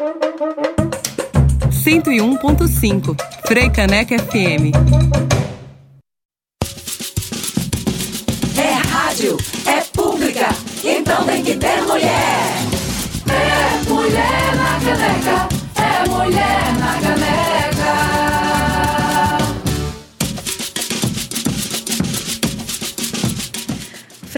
101.5 Freicaneca FM. É rádio, é pública, então tem que ter mulher. É mulher na caneca,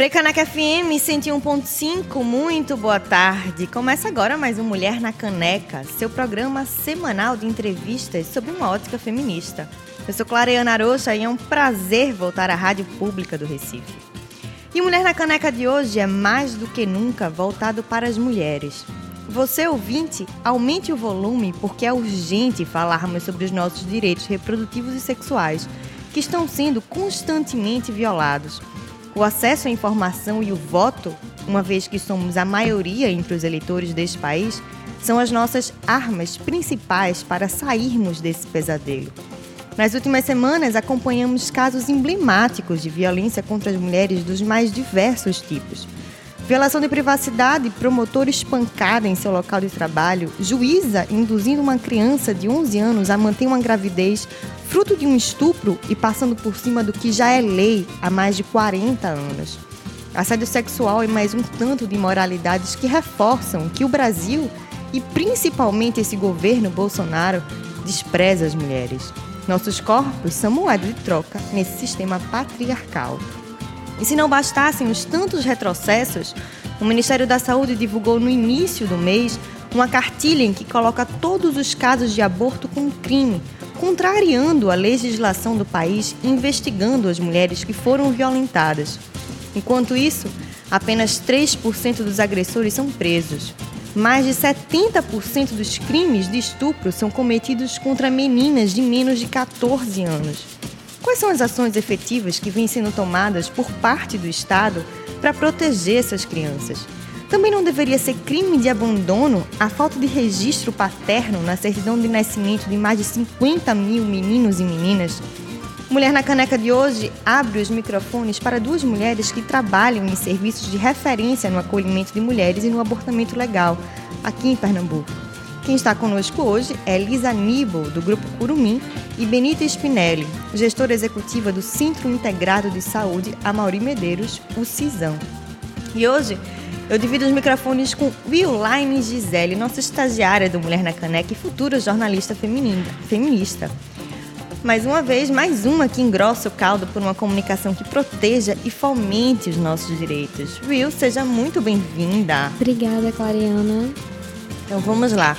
Freicaneca FM 101.5, muito boa tarde. Começa agora mais um Mulher na Caneca, seu programa semanal de entrevistas sobre uma ótica feminista. Eu sou Clareana Arocha e é um prazer voltar à Rádio Pública do Recife. E Mulher na Caneca de hoje é mais do que nunca voltado para as mulheres. Você, ouvinte, aumente o volume porque é urgente falarmos sobre os nossos direitos reprodutivos e sexuais, que estão sendo constantemente violados o acesso à informação e o voto, uma vez que somos a maioria entre os eleitores deste país, são as nossas armas principais para sairmos desse pesadelo. Nas últimas semanas, acompanhamos casos emblemáticos de violência contra as mulheres dos mais diversos tipos. Violação de privacidade, promotor espancada em seu local de trabalho, juíza induzindo uma criança de 11 anos a manter uma gravidez fruto de um estupro e passando por cima do que já é lei há mais de 40 anos. Assédio sexual e mais um tanto de imoralidades que reforçam que o Brasil, e principalmente esse governo Bolsonaro, despreza as mulheres. Nossos corpos são moeda de troca nesse sistema patriarcal. E se não bastassem os tantos retrocessos, o Ministério da Saúde divulgou no início do mês uma cartilha em que coloca todos os casos de aborto como crime, contrariando a legislação do país investigando as mulheres que foram violentadas. Enquanto isso, apenas 3% dos agressores são presos. Mais de 70% dos crimes de estupro são cometidos contra meninas de menos de 14 anos. Quais são as ações efetivas que vêm sendo tomadas por parte do Estado para proteger essas crianças? Também não deveria ser crime de abandono a falta de registro paterno na certidão de nascimento de mais de 50 mil meninos e meninas? Mulher na Caneca de hoje abre os microfones para duas mulheres que trabalham em serviços de referência no acolhimento de mulheres e no abortamento legal, aqui em Pernambuco. Quem está conosco hoje é Elisa Aníbal, do Grupo Curumim, e Benita Spinelli, gestora executiva do Centro Integrado de Saúde Amauri Medeiros, o CISAM. E hoje eu divido os microfones com Willine Gisele, nossa estagiária do Mulher na Caneca e futura jornalista feminina, feminista. Mais uma vez, mais uma que engrossa o caldo por uma comunicação que proteja e fomente os nossos direitos. Will, seja muito bem-vinda. Obrigada, Clariana. Então vamos lá.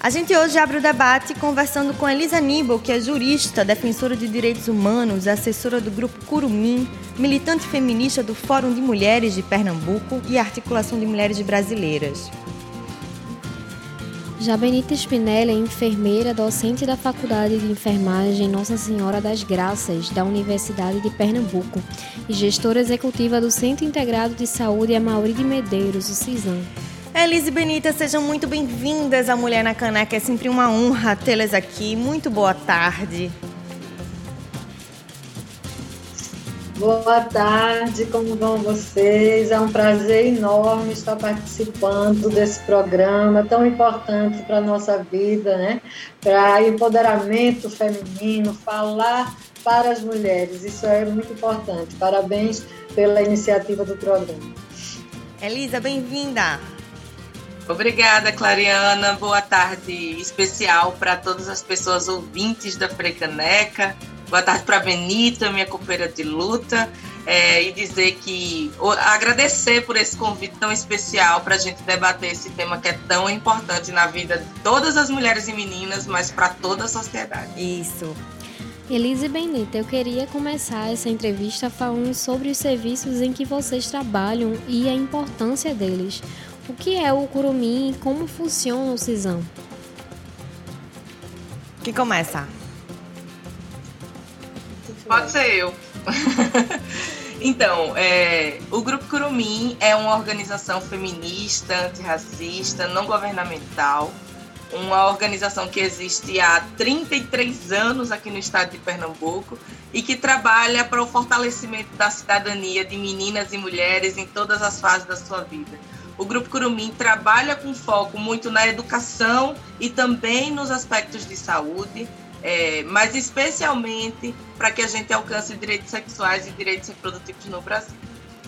A gente hoje abre o debate conversando com Elisa Aníbal, que é jurista, defensora de direitos humanos, assessora do grupo Curumim, militante feminista do Fórum de Mulheres de Pernambuco e Articulação de Mulheres Brasileiras. Já Benita Spinelli é enfermeira, docente da Faculdade de Enfermagem Nossa Senhora das Graças, da Universidade de Pernambuco, e gestora executiva do Centro Integrado de Saúde Amauri de Medeiros, o CISAM. Elise e Benita, sejam muito bem-vindas à Mulher na Caneca. É sempre uma honra tê-las aqui. Muito boa tarde. Boa tarde, como vão vocês? É um prazer enorme estar participando desse programa tão importante para a nossa vida, né? Para empoderamento feminino, falar para as mulheres. Isso é muito importante. Parabéns pela iniciativa do programa. Elisa, bem-vinda. Obrigada, Clariana. Boa tarde especial para todas as pessoas ouvintes da Frecaneca. Boa tarde para Benita, minha companheira de luta. É, e dizer que agradecer por esse convite tão especial para a gente debater esse tema que é tão importante na vida de todas as mulheres e meninas, mas para toda a sociedade. Isso. Elise Benita, eu queria começar essa entrevista falando sobre os serviços em que vocês trabalham e a importância deles. O que é o curumim e como funciona o cisão? Que começa? Pode ser eu. então, é, o Grupo Curumim é uma organização feminista, antirracista, não governamental, uma organização que existe há 33 anos aqui no estado de Pernambuco e que trabalha para o fortalecimento da cidadania de meninas e mulheres em todas as fases da sua vida o Grupo Curumim trabalha com foco muito na educação e também nos aspectos de saúde, é, mas especialmente para que a gente alcance direitos sexuais e direitos reprodutivos no Brasil.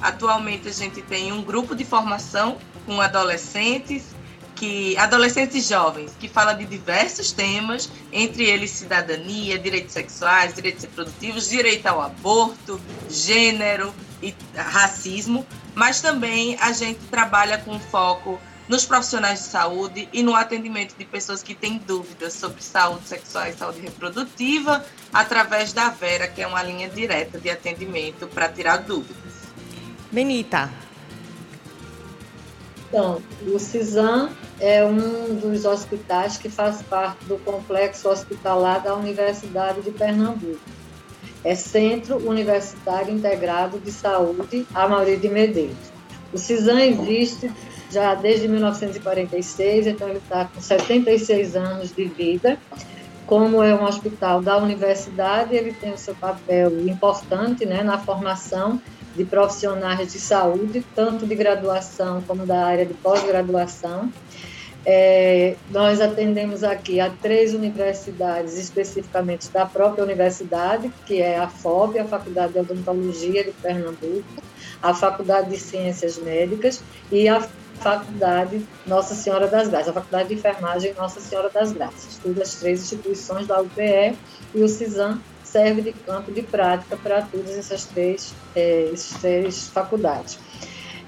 Atualmente a gente tem um grupo de formação com adolescentes que adolescentes jovens que fala de diversos temas, entre eles cidadania, direitos sexuais, direitos reprodutivos, direito ao aborto, gênero e racismo, mas também a gente trabalha com foco nos profissionais de saúde e no atendimento de pessoas que têm dúvidas sobre saúde sexual e saúde reprodutiva, através da Vera, que é uma linha direta de atendimento para tirar dúvidas. Benita. Então, o CISAM é um dos hospitais que faz parte do complexo hospitalar da Universidade de Pernambuco. É Centro Universitário Integrado de Saúde Amaury de Medeiros. O CISAM existe já desde 1946, então ele está com 76 anos de vida. Como é um hospital da universidade, ele tem o seu papel importante né, na formação de profissionais de saúde, tanto de graduação como da área de pós-graduação. É, nós atendemos aqui a três universidades, especificamente da própria universidade, que é a FOB, a Faculdade de Odontologia de Pernambuco, a Faculdade de Ciências Médicas e a Faculdade Nossa Senhora das Graças, a Faculdade de Enfermagem Nossa Senhora das Graças. Todas as três instituições da UPE e o CISAM serve de campo de prática para todas essas três, é, essas três faculdades.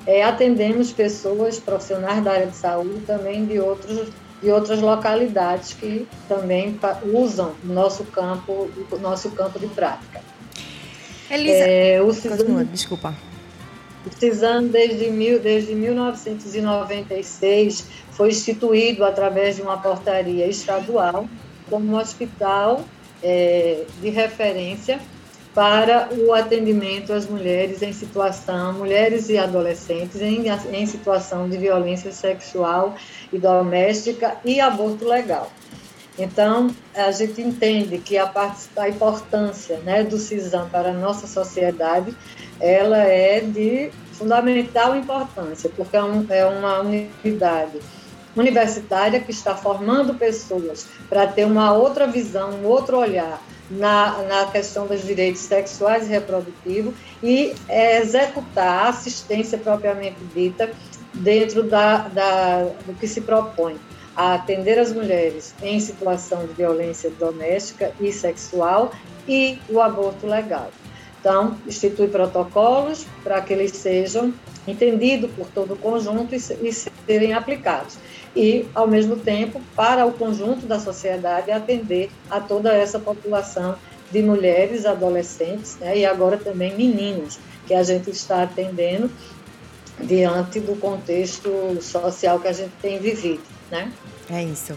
É, atendemos pessoas profissionais da área de saúde também de outros de outras localidades que também usam o nosso campo, o nosso campo de prática. Elisa, é, o Cisam, desculpa. O CISAM, desde, mil, desde 1996, foi instituído através de uma portaria estadual como um hospital é, de referência para o atendimento às mulheres em situação, mulheres e adolescentes em, em situação de violência sexual e doméstica e aborto legal. Então, a gente entende que a, a importância né, do CISAM para a nossa sociedade, ela é de fundamental importância, porque é, um, é uma unidade universitária que está formando pessoas para ter uma outra visão, um outro olhar na, na questão dos direitos sexuais e reprodutivos e é, executar a assistência propriamente dita dentro da, da, do que se propõe a atender as mulheres em situação de violência doméstica e sexual e o aborto legal. Então, institui protocolos para que eles sejam entendidos por todo o conjunto e, e serem aplicados e, ao mesmo tempo, para o conjunto da sociedade atender a toda essa população de mulheres, adolescentes né, e agora também meninos, que a gente está atendendo diante do contexto social que a gente tem vivido. Né? É isso.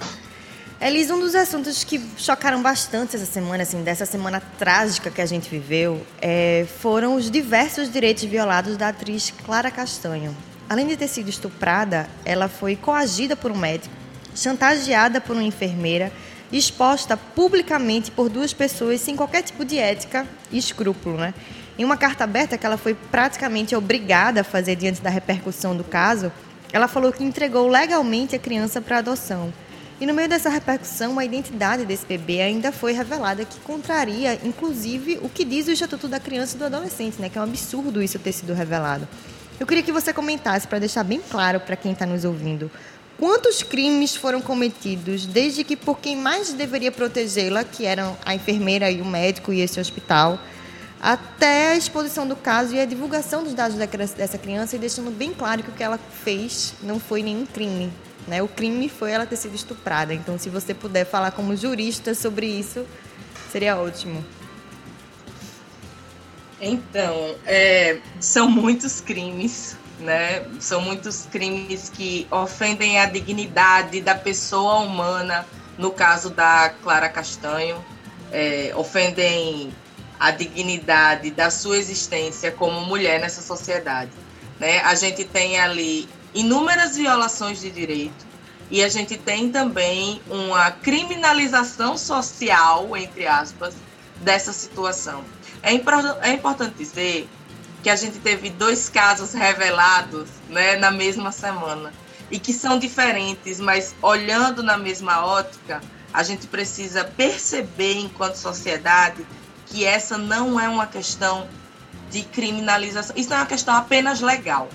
Elis, um dos assuntos que chocaram bastante essa semana, assim, dessa semana trágica que a gente viveu, é, foram os diversos direitos violados da atriz Clara Castanho. Além de ter sido estuprada, ela foi coagida por um médico, chantageada por uma enfermeira, exposta publicamente por duas pessoas sem qualquer tipo de ética e escrúpulo, né? Em uma carta aberta que ela foi praticamente obrigada a fazer diante da repercussão do caso, ela falou que entregou legalmente a criança para adoção. E no meio dessa repercussão, a identidade desse bebê ainda foi revelada, que contraria, inclusive, o que diz o Estatuto da Criança e do Adolescente, né? Que é um absurdo isso ter sido revelado. Eu queria que você comentasse, para deixar bem claro para quem está nos ouvindo, quantos crimes foram cometidos desde que por quem mais deveria protegê-la, que eram a enfermeira e o médico e esse hospital, até a exposição do caso e a divulgação dos dados dessa criança e deixando bem claro que o que ela fez não foi nenhum crime. Né? O crime foi ela ter sido estuprada. Então, se você puder falar como jurista sobre isso, seria ótimo. Então, é, são muitos crimes, né? São muitos crimes que ofendem a dignidade da pessoa humana, no caso da Clara Castanho, é, ofendem a dignidade da sua existência como mulher nessa sociedade. Né? A gente tem ali inúmeras violações de direito e a gente tem também uma criminalização social, entre aspas, dessa situação. É, é importante dizer que a gente teve dois casos revelados né, na mesma semana e que são diferentes, mas olhando na mesma ótica, a gente precisa perceber enquanto sociedade que essa não é uma questão de criminalização, isso não é uma questão apenas legal.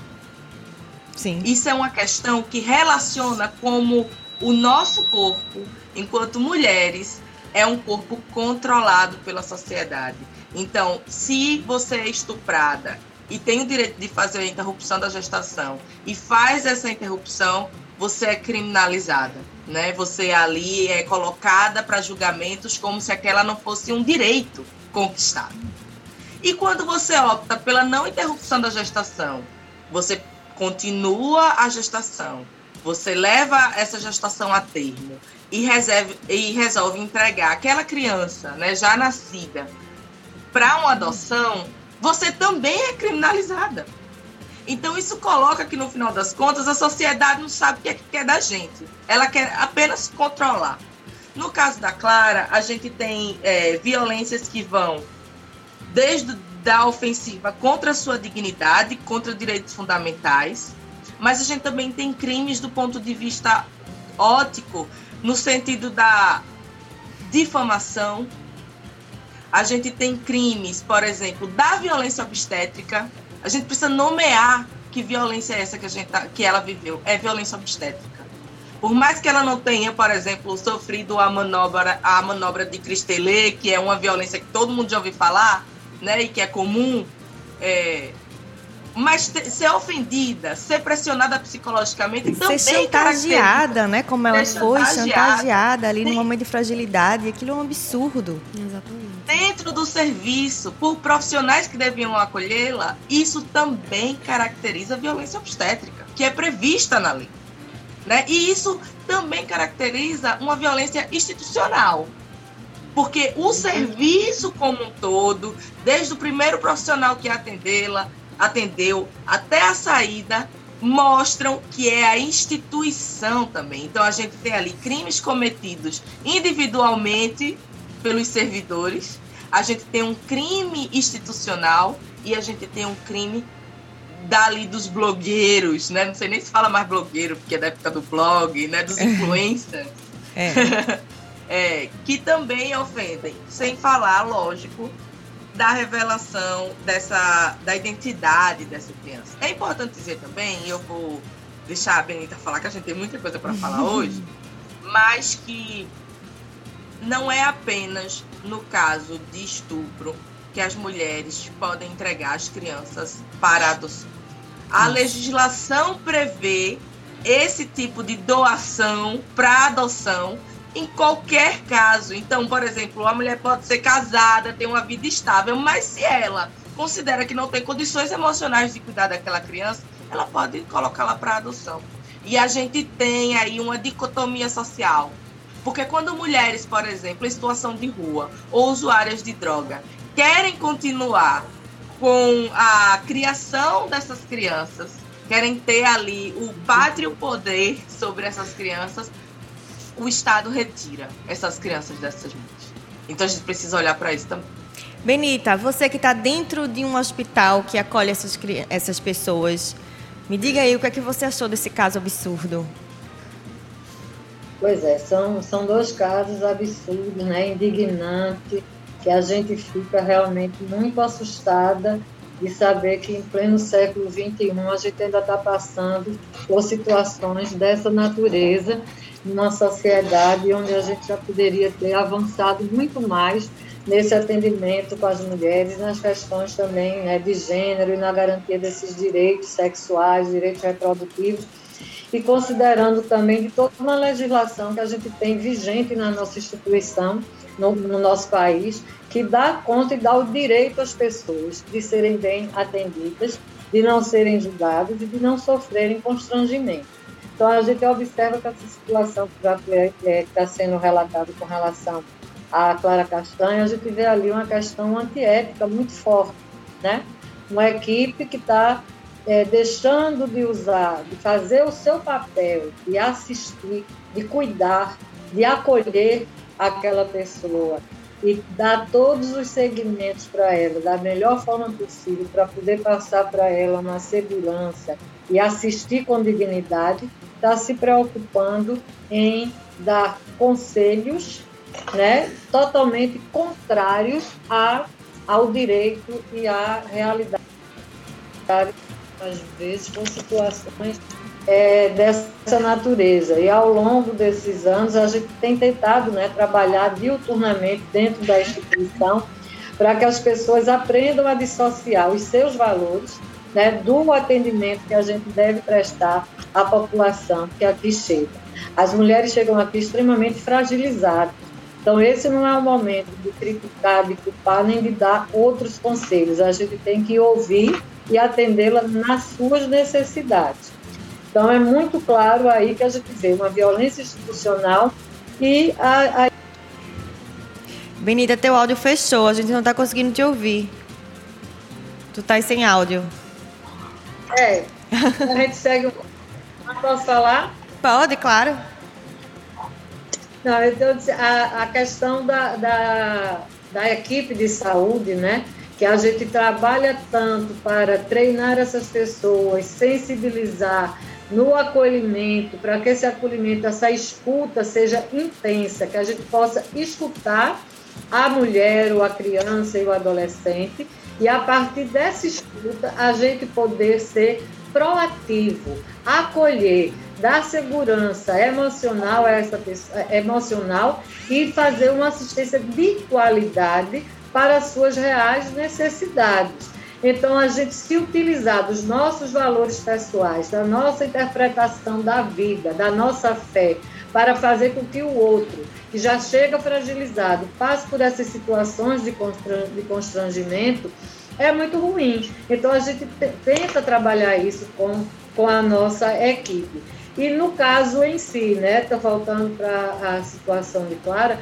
Sim. Isso é uma questão que relaciona como o nosso corpo, enquanto mulheres, é um corpo controlado pela sociedade. Então, se você é estuprada e tem o direito de fazer a interrupção da gestação e faz essa interrupção, você é criminalizada, né? Você ali é colocada para julgamentos como se aquela não fosse um direito conquistado. E quando você opta pela não interrupção da gestação, você continua a gestação, você leva essa gestação a termo e, reserve, e resolve entregar aquela criança, né, já nascida, para uma adoção, você também é criminalizada. Então isso coloca que no final das contas a sociedade não sabe o que é que quer da gente. Ela quer apenas controlar. No caso da Clara, a gente tem é, violências que vão desde da ofensiva contra a sua dignidade, contra direitos fundamentais, mas a gente também tem crimes do ponto de vista ótico, no sentido da difamação, a gente tem crimes, por exemplo, da violência obstétrica. A gente precisa nomear que violência é essa que, a gente tá, que ela viveu. É violência obstétrica. Por mais que ela não tenha, por exemplo, sofrido a manobra, a manobra de Cristelê, que é uma violência que todo mundo já ouviu falar, né, e que é comum, é, mas te, ser ofendida, ser pressionada psicologicamente também ser chantageada, né? Como ela foi chantageada, chantageada ali Sim. no momento de fragilidade, aquilo é um absurdo. Exatamente. Dentro do serviço, por profissionais que deviam acolhê-la, isso também caracteriza a violência obstétrica, que é prevista na lei. Né? E isso também caracteriza uma violência institucional, porque o serviço como um todo, desde o primeiro profissional que atendê-la, atendeu até a saída, mostram que é a instituição também. Então a gente tem ali crimes cometidos individualmente pelos servidores, a gente tem um crime institucional e a gente tem um crime dali dos blogueiros, né? Não sei nem se fala mais blogueiro, porque é da época do blog, né? Dos influencers. É. é, que também ofendem. Sem falar, lógico, da revelação dessa da identidade dessa criança. É importante dizer também, e eu vou deixar a Benita falar que a gente tem muita coisa para falar hoje, mas que não é apenas no caso de estupro que as mulheres podem entregar as crianças para adoção. A legislação prevê esse tipo de doação para adoção em qualquer caso. Então, por exemplo, a mulher pode ser casada, ter uma vida estável, mas se ela considera que não tem condições emocionais de cuidar daquela criança, ela pode colocá-la para adoção. E a gente tem aí uma dicotomia social. Porque quando mulheres, por exemplo, em situação de rua ou usuárias de droga, querem continuar com a criação dessas crianças, querem ter ali o pátrio poder sobre essas crianças, o Estado retira essas crianças dessas mães. Então a gente precisa olhar para isso também. Benita, você que está dentro de um hospital que acolhe essas, essas pessoas, me diga aí o que é que você achou desse caso absurdo. Pois é, são, são dois casos absurdos, né, indignantes, que a gente fica realmente muito assustada de saber que em pleno século XXI a gente ainda está passando por situações dessa natureza numa sociedade onde a gente já poderia ter avançado muito mais nesse atendimento com as mulheres, nas questões também né, de gênero e na garantia desses direitos sexuais, direitos reprodutivos, e considerando também de toda uma legislação que a gente tem vigente na nossa instituição, no, no nosso país, que dá conta e dá o direito às pessoas de serem bem atendidas, de não serem julgadas e de não sofrerem constrangimento. Então, a gente observa que essa situação que já está sendo relatada com relação à Clara Castanha, a gente vê ali uma questão antiética muito forte, né? Uma equipe que está é, deixando de usar, de fazer o seu papel, de assistir, de cuidar, de acolher aquela pessoa e dar todos os segmentos para ela da melhor forma possível, para poder passar para ela uma segurança e assistir com dignidade, está se preocupando em dar conselhos né, totalmente contrários a, ao direito e à realidade. Às vezes, com situações é, dessa natureza. E ao longo desses anos, a gente tem tentado né, trabalhar diuturnamente dentro da instituição para que as pessoas aprendam a dissociar os seus valores né, do atendimento que a gente deve prestar à população que aqui chega. As mulheres chegam aqui extremamente fragilizadas. Então, esse não é o momento de criticar, de culpar, nem de dar outros conselhos. A gente tem que ouvir e atendê-la nas suas necessidades. Então, é muito claro aí que a gente vê uma violência institucional e a. a... Benita, teu áudio fechou, a gente não está conseguindo te ouvir. Tu tá sem áudio. É, a gente segue. Posso falar? Pode, claro. Não, então, a, a questão da, da, da equipe de saúde, né? que a gente trabalha tanto para treinar essas pessoas, sensibilizar, no acolhimento, para que esse acolhimento, essa escuta seja intensa, que a gente possa escutar a mulher, ou a criança e o adolescente, e a partir dessa escuta a gente poder ser proativo, acolher, dar segurança emocional a essa pessoa, emocional e fazer uma assistência de qualidade para as suas reais necessidades. Então, a gente se utilizar dos nossos valores pessoais, da nossa interpretação da vida, da nossa fé, para fazer com que o outro, que já chega fragilizado, passe por essas situações de constrangimento, é muito ruim. Então, a gente tenta trabalhar isso com, com a nossa equipe. E no caso em si, né, está faltando para a situação de Clara,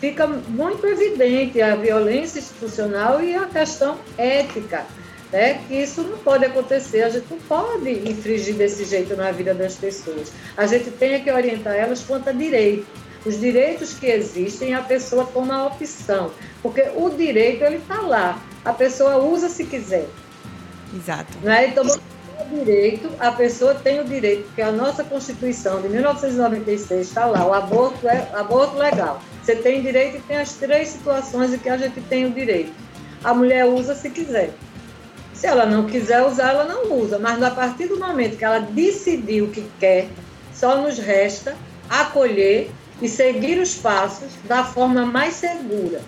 fica muito evidente a violência institucional e a questão ética, né? que isso não pode acontecer, a gente não pode infringir desse jeito na vida das pessoas. A gente tem que orientar elas quanto a direito. Os direitos que existem, a pessoa toma a opção, porque o direito ele está lá, a pessoa usa se quiser. Exato. Né? Então, o direito, a pessoa tem o direito, porque a nossa Constituição de 1996 está lá, o aborto é aborto legal. Você tem direito e tem as três situações em que a gente tem o direito. A mulher usa se quiser. Se ela não quiser usar, ela não usa. Mas a partir do momento que ela decidiu que quer, só nos resta acolher e seguir os passos da forma mais segura,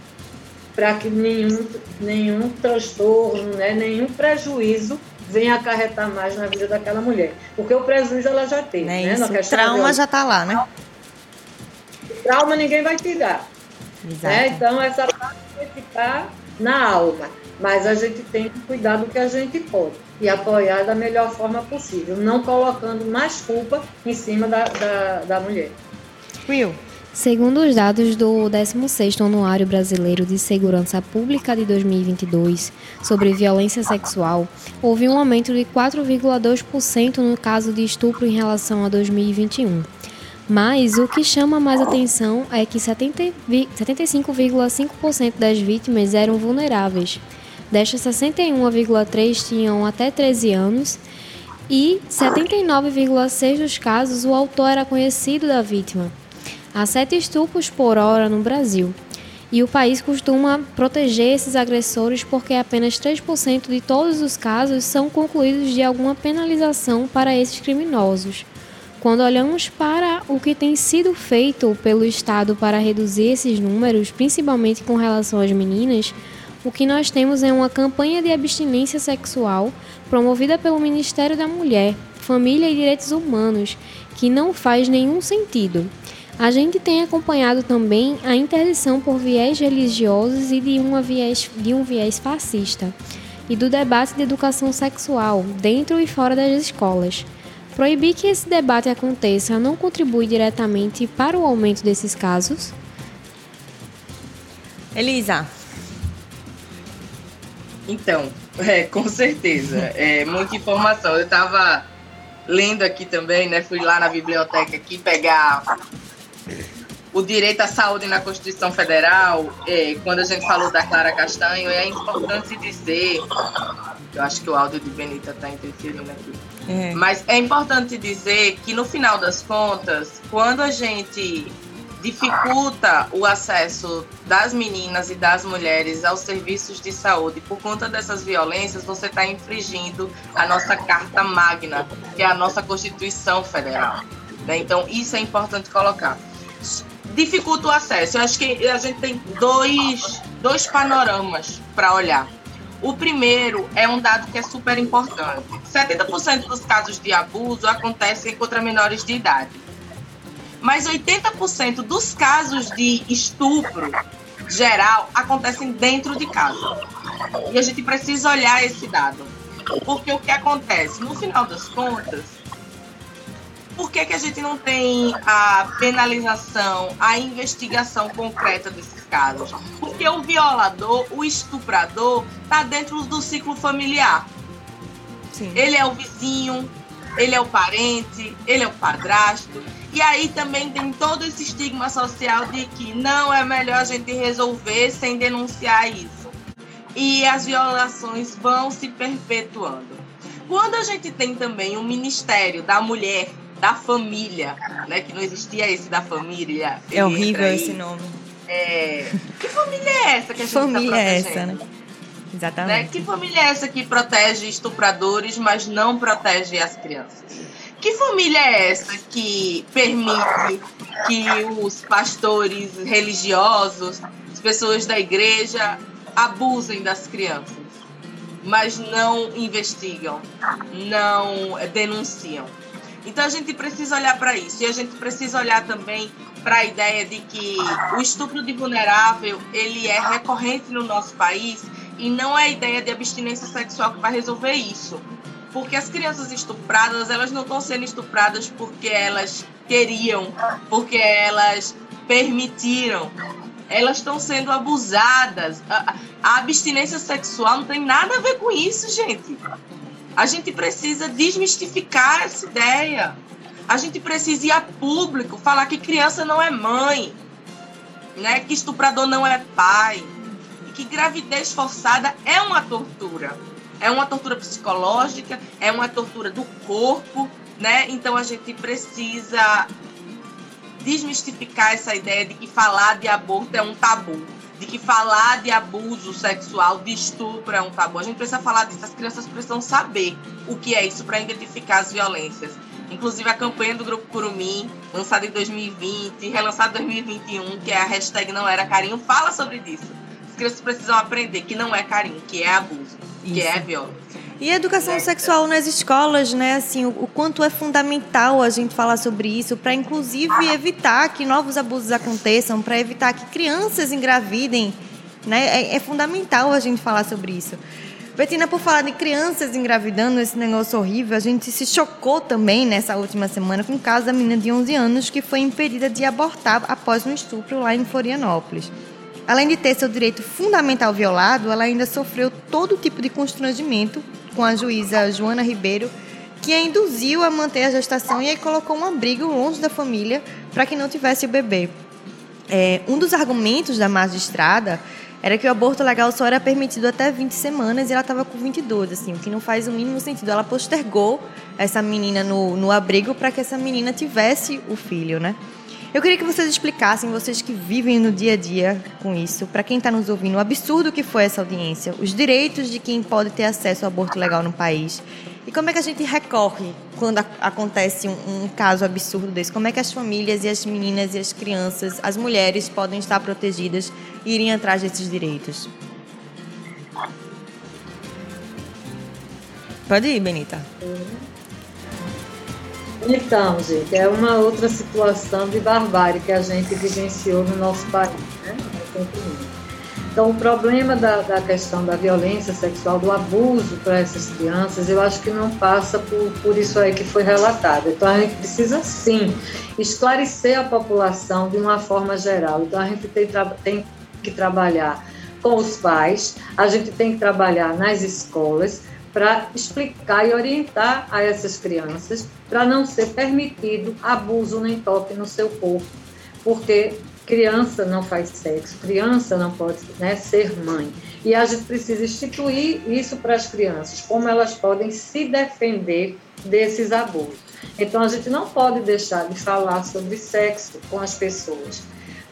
para que nenhum, nenhum transtorno, né, nenhum prejuízo venha acarretar mais na vida daquela mulher. Porque o prejuízo ela já tem. É né? O trauma já está lá, né? trauma ninguém vai tirar. Né? Então, essa parte vai ficar na alma. Mas a gente tem que cuidar do que a gente pode e apoiar da melhor forma possível, não colocando mais culpa em cima da, da, da mulher. Will. Segundo os dados do 16º Anuário Brasileiro de Segurança Pública de 2022 sobre violência sexual, houve um aumento de 4,2% no caso de estupro em relação a 2021. Mas o que chama mais atenção é que 75,5% das vítimas eram vulneráveis. Destas, 61,3% tinham até 13 anos e 79,6% dos casos o autor era conhecido da vítima. Há 7 estupros por hora no Brasil. E o país costuma proteger esses agressores porque apenas 3% de todos os casos são concluídos de alguma penalização para esses criminosos. Quando olhamos para o que tem sido feito pelo Estado para reduzir esses números, principalmente com relação às meninas, o que nós temos é uma campanha de abstinência sexual promovida pelo Ministério da Mulher, Família e Direitos Humanos, que não faz nenhum sentido. A gente tem acompanhado também a interdição por viés religiosos e de, uma viés, de um viés fascista, e do debate de educação sexual dentro e fora das escolas. Proibir que esse debate aconteça não contribui diretamente para o aumento desses casos? Elisa. Então, é, com certeza. É muita informação. Eu estava lendo aqui também, né? Fui lá na biblioteca aqui pegar o direito à saúde na Constituição Federal, é, quando a gente falou da Clara Castanho, é importante dizer. Eu acho que o áudio de Benita está interferindo aqui. É. Mas é importante dizer que, no final das contas, quando a gente dificulta o acesso das meninas e das mulheres aos serviços de saúde por conta dessas violências, você está infringindo a nossa Carta Magna, que é a nossa Constituição Federal. Né? Então, isso é importante colocar dificulta o acesso. Eu acho que a gente tem dois, dois panoramas para olhar. O primeiro é um dado que é super importante. 70% dos casos de abuso acontecem contra menores de idade. Mas 80% dos casos de estupro geral acontecem dentro de casa. E a gente precisa olhar esse dado. Porque o que acontece? No final das contas, por que, que a gente não tem a penalização, a investigação concreta desses casos? Porque o violador, o estuprador, está dentro do ciclo familiar. Sim. Ele é o vizinho, ele é o parente, ele é o padrasto. E aí também tem todo esse estigma social de que não é melhor a gente resolver sem denunciar isso. E as violações vão se perpetuando. Quando a gente tem também o Ministério da Mulher da família, né? Que não existia esse da família. É horrível esse nome. É... Que família é essa que a gente tá família tá é essa, né? Exatamente. Né? Que família é essa que protege estupradores, mas não protege as crianças? Que família é essa que permite que os pastores religiosos, as pessoas da igreja, abusem das crianças, mas não investigam, não denunciam? Então a gente precisa olhar para isso e a gente precisa olhar também para a ideia de que o estupro de vulnerável ele é recorrente no nosso país e não é a ideia de abstinência sexual que vai resolver isso. Porque as crianças estupradas, elas não estão sendo estupradas porque elas queriam, porque elas permitiram. Elas estão sendo abusadas. A, abstinência sexual não tem nada a ver com isso, gente. A gente precisa desmistificar essa ideia. A gente precisa ir a público falar que criança não é mãe, né? que estuprador não é pai, e que gravidez forçada é uma tortura. É uma tortura psicológica, é uma tortura do corpo, né? Então a gente precisa desmistificar essa ideia de que falar de aborto é um tabu de que falar de abuso sexual, de estupro é um tabu. A gente precisa falar disso, as crianças precisam saber o que é isso para identificar as violências. Inclusive a campanha do Grupo Curumim, lançada em 2020, relançada em 2021, que é a hashtag Não Era Carinho, fala sobre isso. As crianças precisam aprender que não é carinho, que é abuso, isso. que é violência. E educação sexual nas escolas, né? Assim, o, o, quanto é fundamental a gente falar sobre isso, para inclusive evitar que novos abusos aconteçam, para evitar que crianças engravidem, né? É, é, fundamental a gente falar sobre isso. Betina, por falar de crianças engravidando, esse negócio horrível, a gente se chocou também nessa última semana com o caso da menina de 11 anos que foi impedida de abortar após um estupro lá em Florianópolis. Além de ter seu direito fundamental violado, ela ainda sofreu todo tipo de constrangimento com a juíza Joana Ribeiro, que a induziu a manter a gestação e aí colocou um abrigo longe da família para que não tivesse o bebê. É, um dos argumentos da magistrada era que o aborto legal só era permitido até 20 semanas e ela estava com 22, assim, o que não faz o mínimo sentido. Ela postergou essa menina no, no abrigo para que essa menina tivesse o filho, né? Eu queria que vocês explicassem, vocês que vivem no dia a dia com isso, para quem está nos ouvindo, o absurdo que foi essa audiência, os direitos de quem pode ter acesso ao aborto legal no país. E como é que a gente recorre quando acontece um, um, caso absurdo desse? Como é que as famílias e as meninas e as crianças, as mulheres podem estar protegidas e irem atrás desses direitos? Pode ir, Benita. Então, gente, é uma outra situação de barbárie que a gente vivenciou no nosso país, né? Então, o problema da, da questão da violência sexual, do abuso para essas crianças, eu acho que não passa por, por isso aí que foi relatado. Então, a gente precisa, sim, esclarecer a população de uma forma geral. Então, a gente tem, tem que trabalhar com os pais, a gente tem que trabalhar nas escolas, para explicar e orientar a essas crianças para não ser permitido abuso nem toque no seu corpo, porque criança não faz sexo, criança não pode né, ser mãe. E a gente precisa instituir isso para as crianças, como elas podem se defender desses abusos. Então a gente não pode deixar de falar sobre sexo com as pessoas.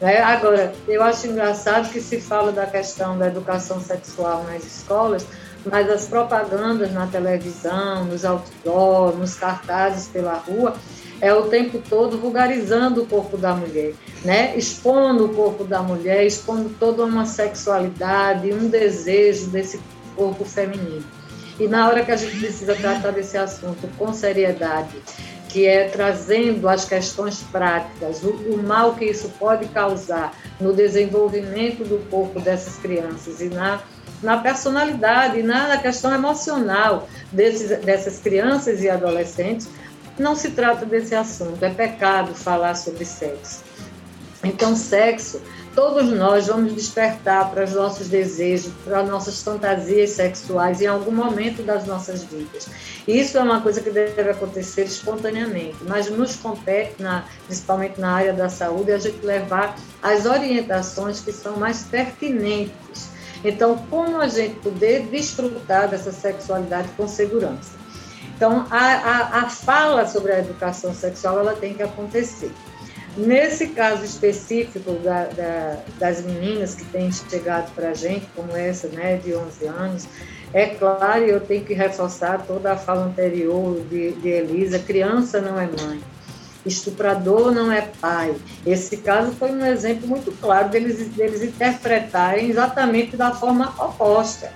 Né? Agora, eu acho engraçado que se fala da questão da educação sexual nas escolas, mas as propagandas na televisão, nos outdoors, nos cartazes pela rua, é o tempo todo vulgarizando o corpo da mulher, né? expondo o corpo da mulher, expondo toda uma sexualidade, um desejo desse corpo feminino. E na hora que a gente precisa tratar desse assunto com seriedade, que é trazendo as questões práticas, o, o, mal que isso pode causar no desenvolvimento do corpo dessas crianças e na, na personalidade, na, questão emocional desses, dessas crianças e adolescentes, não se trata desse assunto, é pecado falar sobre sexo. Então, sexo, todos nós vamos despertar para os nossos desejos, para nossas fantasias sexuais em algum momento das nossas vidas. Isso é uma coisa que deve acontecer espontaneamente, mas nos compete, na, principalmente na área da saúde, a gente levar as orientações que são mais pertinentes. Então, como a gente poder desfrutar dessa sexualidade com segurança? Então, a, a, a fala sobre a educação sexual ela tem que acontecer. Nesse caso específico da, da, das meninas que têm chegado para a gente, como essa, né, de 11 anos, é claro, eu tenho que reforçar toda a fala anterior de, de Elisa: criança não é mãe, estuprador não é pai. Esse caso foi um exemplo muito claro deles, deles interpretarem exatamente da forma oposta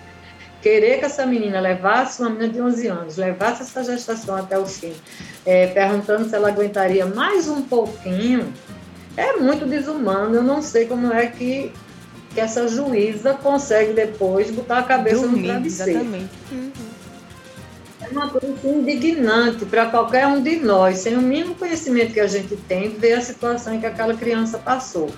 querer que essa menina levasse, uma menina de 11 anos, levasse essa gestação até o fim, é, perguntando se ela aguentaria mais um pouquinho, é muito desumano. Eu não sei como é que, que essa juíza consegue depois botar a cabeça Dormir, no travesseiro. Exatamente. Uhum. Uma coisa assim, indignante para qualquer um de nós, sem o mínimo conhecimento que a gente tem, ver a situação em que aquela criança passou.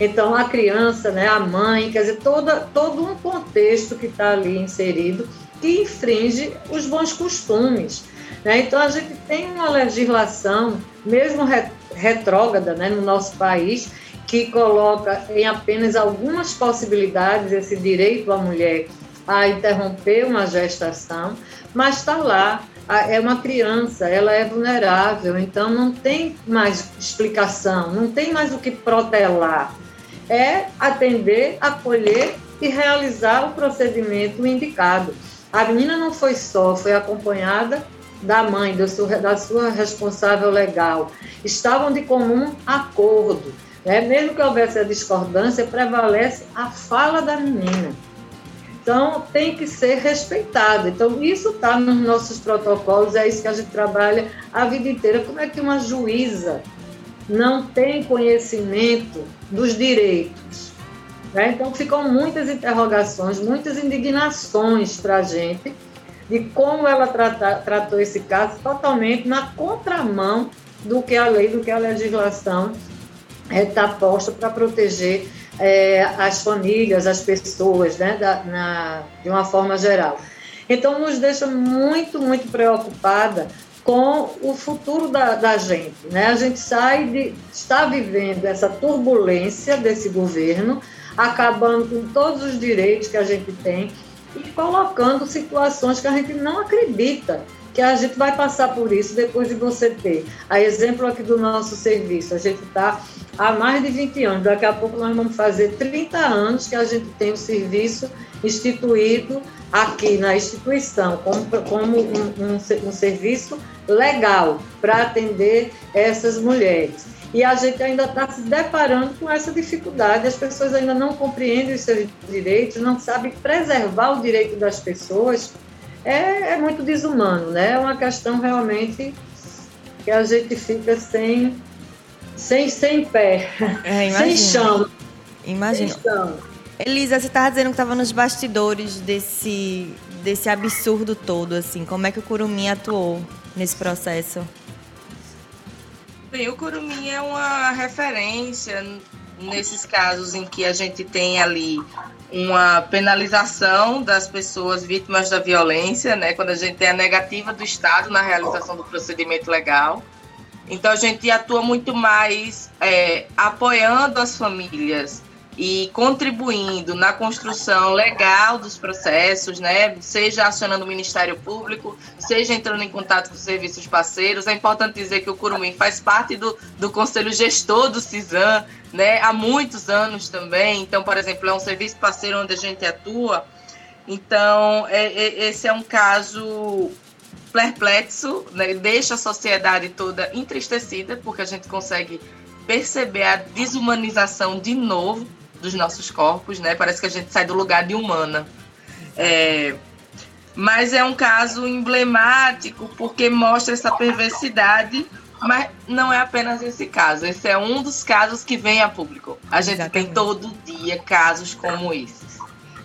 Então, a criança, né, a mãe, quer dizer, toda, todo um contexto que está ali inserido que infringe os bons costumes. Né? Então, a gente tem uma legislação, mesmo retrógrada né, no nosso país, que coloca em apenas algumas possibilidades esse direito à mulher a interromper uma gestação, mas está lá, é uma criança, ela é vulnerável, então não tem mais explicação, não tem mais o que protelar é atender, acolher e realizar o procedimento indicado. A menina não foi só, foi acompanhada da mãe, da sua, responsável legal. Estavam de comum acordo. Né? Mesmo que houvesse a discordância, prevalece a fala da menina. Então, tem que ser respeitado. Então, isso está nos nossos protocolos, é isso que a gente trabalha a vida inteira. Como é que uma juíza não tem conhecimento dos direitos. Né? Então, ficam muitas interrogações, muitas indignações para a gente de como ela trata, tratou esse caso totalmente na contramão do que a lei, do que a legislação está é, posta para proteger é, as famílias, as pessoas, né, da, na, de uma forma geral. Então, nos deixa muito, muito preocupada com o futuro da, da gente. Né? A gente sai de. está vivendo essa turbulência desse governo, acabando com todos os direitos que a gente tem e colocando situações que a gente não acredita que a gente vai passar por isso depois de você ter. A exemplo aqui do nosso serviço, a gente está há mais de 20 anos, daqui a pouco nós vamos fazer 30 anos que a gente tem o serviço instituído aqui na instituição como, como um, um, um serviço legal para atender essas mulheres. E a gente ainda está se deparando com essa dificuldade, as pessoas ainda não compreendem os seus direitos, não sabem preservar o direito das pessoas. É, é muito desumano, né? É uma questão realmente que a gente fica sem, sem, sem pé, é, sem chão. Imagina. Elisa, você estava dizendo que estava nos bastidores desse, desse absurdo todo, assim. Como é que o Curumim atuou nesse processo? Bem, o Curumim é uma referência nesses casos em que a gente tem ali uma penalização das pessoas vítimas da violência, né? Quando a gente tem a negativa do Estado na realização do procedimento legal. Então a gente atua muito mais é, apoiando as famílias e contribuindo na construção legal dos processos, né? Seja acionando o Ministério Público, seja entrando em contato com os serviços parceiros. É importante dizer que o Curumim faz parte do, do Conselho Gestor do CISAM, né? Há muitos anos também. Então, por exemplo, é um serviço parceiro onde a gente atua. Então, é, é, esse é um caso perplexo, né? deixa a sociedade toda entristecida, porque a gente consegue perceber a desumanização de novo dos nossos corpos, né? Parece que a gente sai do lugar de humana. É, mas é um caso emblemático porque mostra essa perversidade, mas não é apenas esse caso. Esse é um dos casos que vem a público. A gente Exatamente. tem todo dia casos como esses,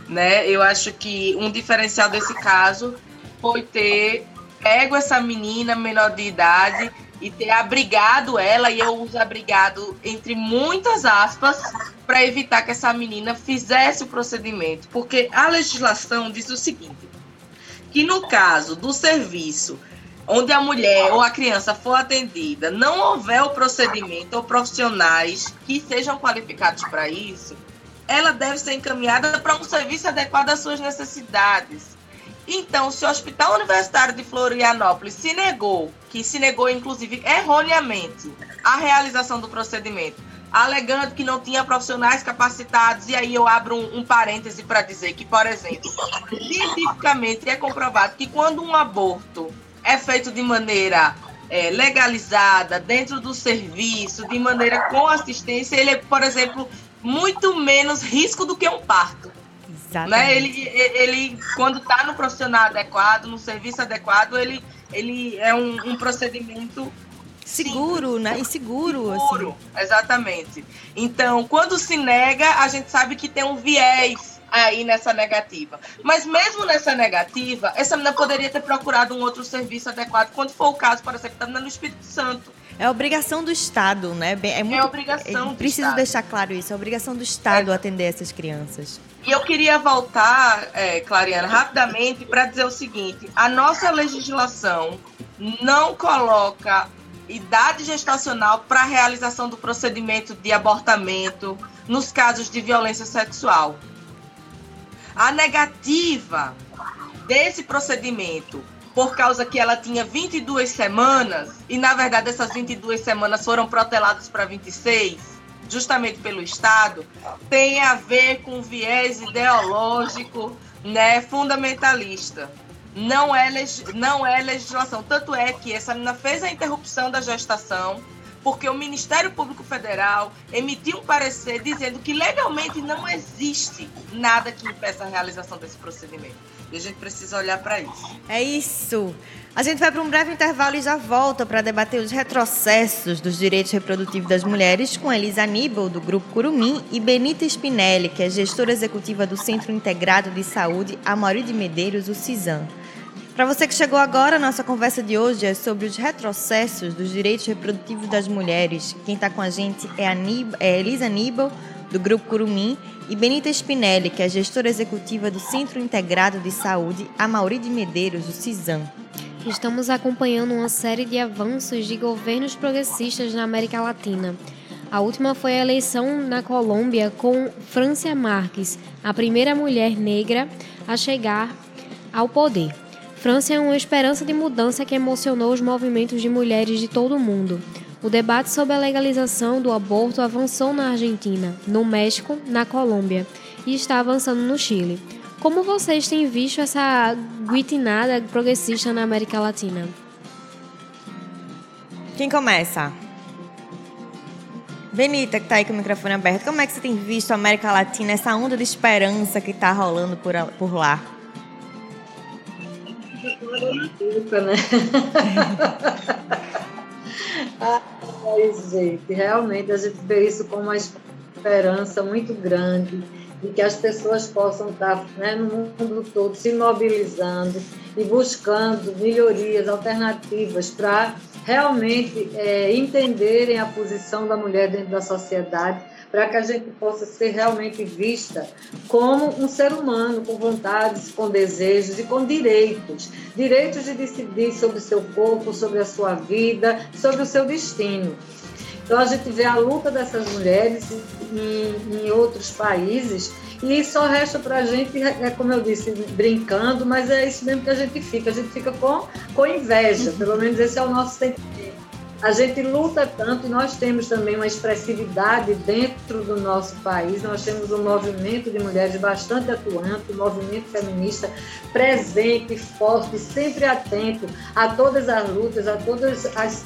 né? Eu acho que um diferencial desse caso foi ter pego essa menina menor de idade e ter abrigado ela, e eu uso abrigado entre muitas aspas, para evitar que essa menina fizesse o procedimento. Porque a legislação diz o seguinte: que no caso do serviço onde a mulher ou a criança for atendida, não houver o procedimento ou profissionais que sejam qualificados para isso, ela deve ser encaminhada para um serviço adequado às suas necessidades. Então, se o Hospital Universitário de Florianópolis se negou, que se negou inclusive erroneamente, a realização do procedimento, alegando que não tinha profissionais capacitados, e aí eu abro um, um parêntese para dizer que, por exemplo, cientificamente é comprovado que quando um aborto é feito de maneira é, legalizada, dentro do serviço, de maneira com assistência, ele é, por exemplo, muito menos risco do que um parto. Né? Ele, ele, quando está no profissional adequado, no serviço adequado, ele, ele é um, um procedimento seguro, né? E seguro, seguro assim. exatamente. Então, quando se nega, a gente sabe que tem um viés aí nessa negativa. Mas mesmo nessa negativa, essa menina poderia ter procurado um outro serviço adequado, quando for o caso, por exemplo, está no Espírito Santo. É obrigação do Estado, né? É, muito, é obrigação. É, preciso Estado. deixar claro isso. É obrigação do Estado é. atender essas crianças. E eu queria voltar, é, Clariana, rapidamente para dizer o seguinte: a nossa legislação não coloca idade gestacional para a realização do procedimento de abortamento nos casos de violência sexual. A negativa desse procedimento, por causa que ela tinha 22 semanas, e na verdade essas 22 semanas foram proteladas para 26, justamente pelo Estado, tem a ver com viés ideológico, né, fundamentalista. Não é, não é legislação. Tanto é que essa menina fez a interrupção da gestação porque o Ministério Público Federal emitiu um parecer dizendo que legalmente não existe nada que impeça a realização desse procedimento. E a gente precisa olhar para isso. É isso. A gente vai para um breve intervalo e já volta para debater os retrocessos dos direitos reprodutivos das mulheres com Elisa Aníbal, do Grupo Curumim, e Benita Spinelli, que é gestora executiva do Centro Integrado de Saúde Amaury de Medeiros, o CISAM. Para você que chegou agora, nossa conversa de hoje é sobre os retrocessos dos direitos reprodutivos das mulheres. Quem está com a gente é, é Elisa Aníbal, do Grupo Curumim, e Benita Spinelli, que é gestora executiva do Centro Integrado de Saúde Amaury de Medeiros, o CISAM. Estamos acompanhando uma série de avanços de governos progressistas na América Latina. A última foi a eleição na Colômbia com Francia Marques, a primeira mulher negra a chegar ao poder. França é uma esperança de mudança que emocionou os movimentos de mulheres de todo o mundo. O debate sobre a legalização do aborto avançou na Argentina, no México, na Colômbia e está avançando no Chile. Como vocês têm visto essa guitinada progressista na América Latina? Quem começa? Benita, que está aí com o microfone aberto, como é que você tem visto a América Latina, essa onda de esperança que está rolando por, por lá? né? Ai, gente, realmente a gente vê isso como uma esperança muito grande e que as pessoas possam estar né, no mundo todo se mobilizando e buscando melhorias, alternativas para realmente é, entenderem a posição da mulher dentro da sociedade, para que a gente possa ser realmente vista como um ser humano com vontades, com desejos e com direitos. Direitos de decidir sobre o seu corpo, sobre a sua vida, sobre o seu destino. Então a gente vê a luta dessas mulheres em, em outros países e só resta para a gente, é como eu disse, brincando, mas é isso mesmo que a gente fica. A gente fica com, com inveja, pelo menos esse é o nosso sentimento. A gente luta tanto e nós temos também uma expressividade dentro do nosso país. Nós temos um movimento de mulheres bastante atuante, um movimento feminista presente, forte, sempre atento a todas as lutas, a todas as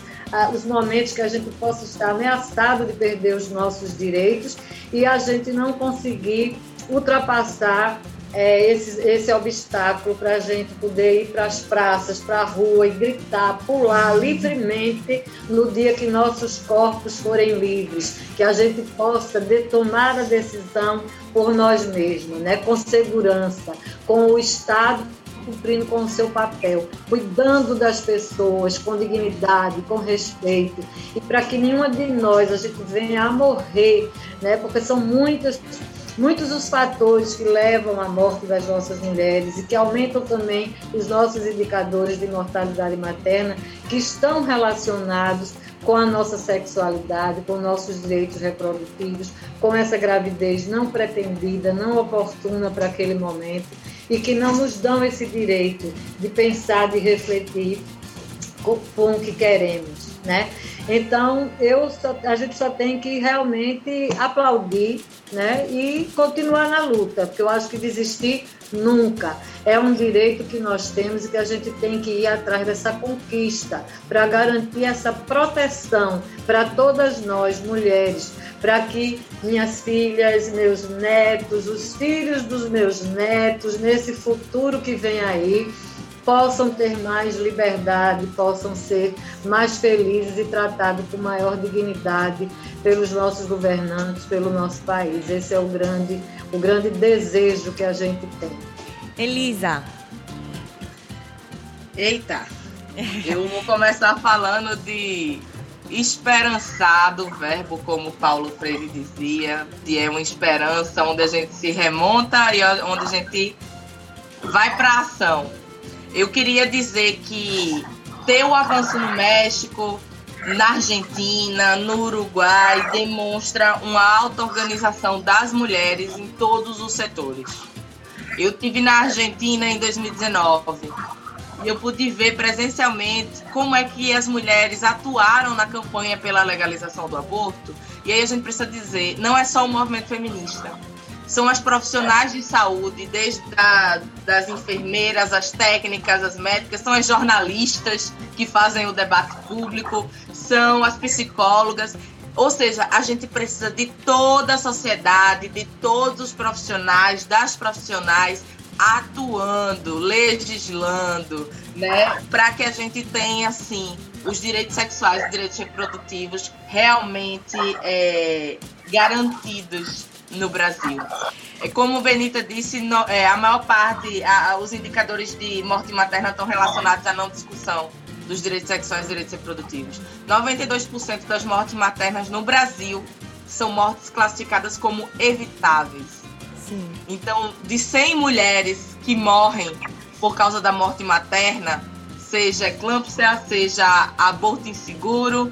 os momentos que a gente possa estar ameaçado de perder os nossos direitos e a gente não conseguir ultrapassar é, esse, esse obstáculo para a gente poder ir para as praças, para a rua e gritar, pular livremente no dia que nossos corpos forem livres, que a gente possa de, tomar a decisão por nós mesmos, né, com segurança, com o Estado cumprindo com o seu papel, cuidando das pessoas com dignidade, com respeito, e para que nenhuma de nós a gente venha a morrer, né? Porque são muitas muitos os fatores que levam à morte das nossas mulheres e que aumentam também os nossos indicadores de mortalidade materna, que estão relacionados com a nossa sexualidade, com nossos direitos reprodutivos, com essa gravidez não pretendida, não oportuna para aquele momento e que não nos dão esse direito de pensar, de refletir com o que queremos, né? Então, eu só, a gente só tem que realmente aplaudir né? e continuar na luta, porque eu acho que desistir nunca. É um direito que nós temos e que a gente tem que ir atrás dessa conquista para garantir essa proteção para todas nós, mulheres, para que minhas filhas, meus netos, os filhos dos meus netos, nesse futuro que vem aí, possam ter mais liberdade, possam ser mais felizes e tratados com maior dignidade pelos nossos governantes, pelo nosso país. Esse é o grande, o grande desejo que a gente tem. Elisa. Eita, eu vou começar falando de esperançado, verbo como Paulo Freire dizia, que é uma esperança onde a gente se remonta e onde a gente vai para a ação. Eu queria dizer que ter o avanço no México, na Argentina, no Uruguai, demonstra uma alta organização das mulheres em todos os setores. Eu tive na Argentina em 2019 e eu pude ver presencialmente como é que as mulheres atuaram na campanha pela legalização do aborto. E aí a gente precisa dizer, não é só o movimento feminista são as profissionais de saúde, desde a, das enfermeiras, as técnicas, as médicas, são as jornalistas que fazem o debate público, são as psicólogas. Ou seja, a gente precisa de toda a sociedade, de todos os profissionais, das profissionais atuando, legislando, né, para que a gente tenha assim os direitos sexuais, os direitos reprodutivos realmente é, garantidos no Brasil. É, como Benita disse, no, é, a maior parte, a, os indicadores de morte materna estão relacionados à não discussão dos direitos sexuais e direitos reprodutivos. 92% das mortes maternas no Brasil são mortes classificadas como evitáveis. Sim. Então, de 100 mulheres que morrem por causa da morte materna, seja eclâmpsia, seja aborto inseguro,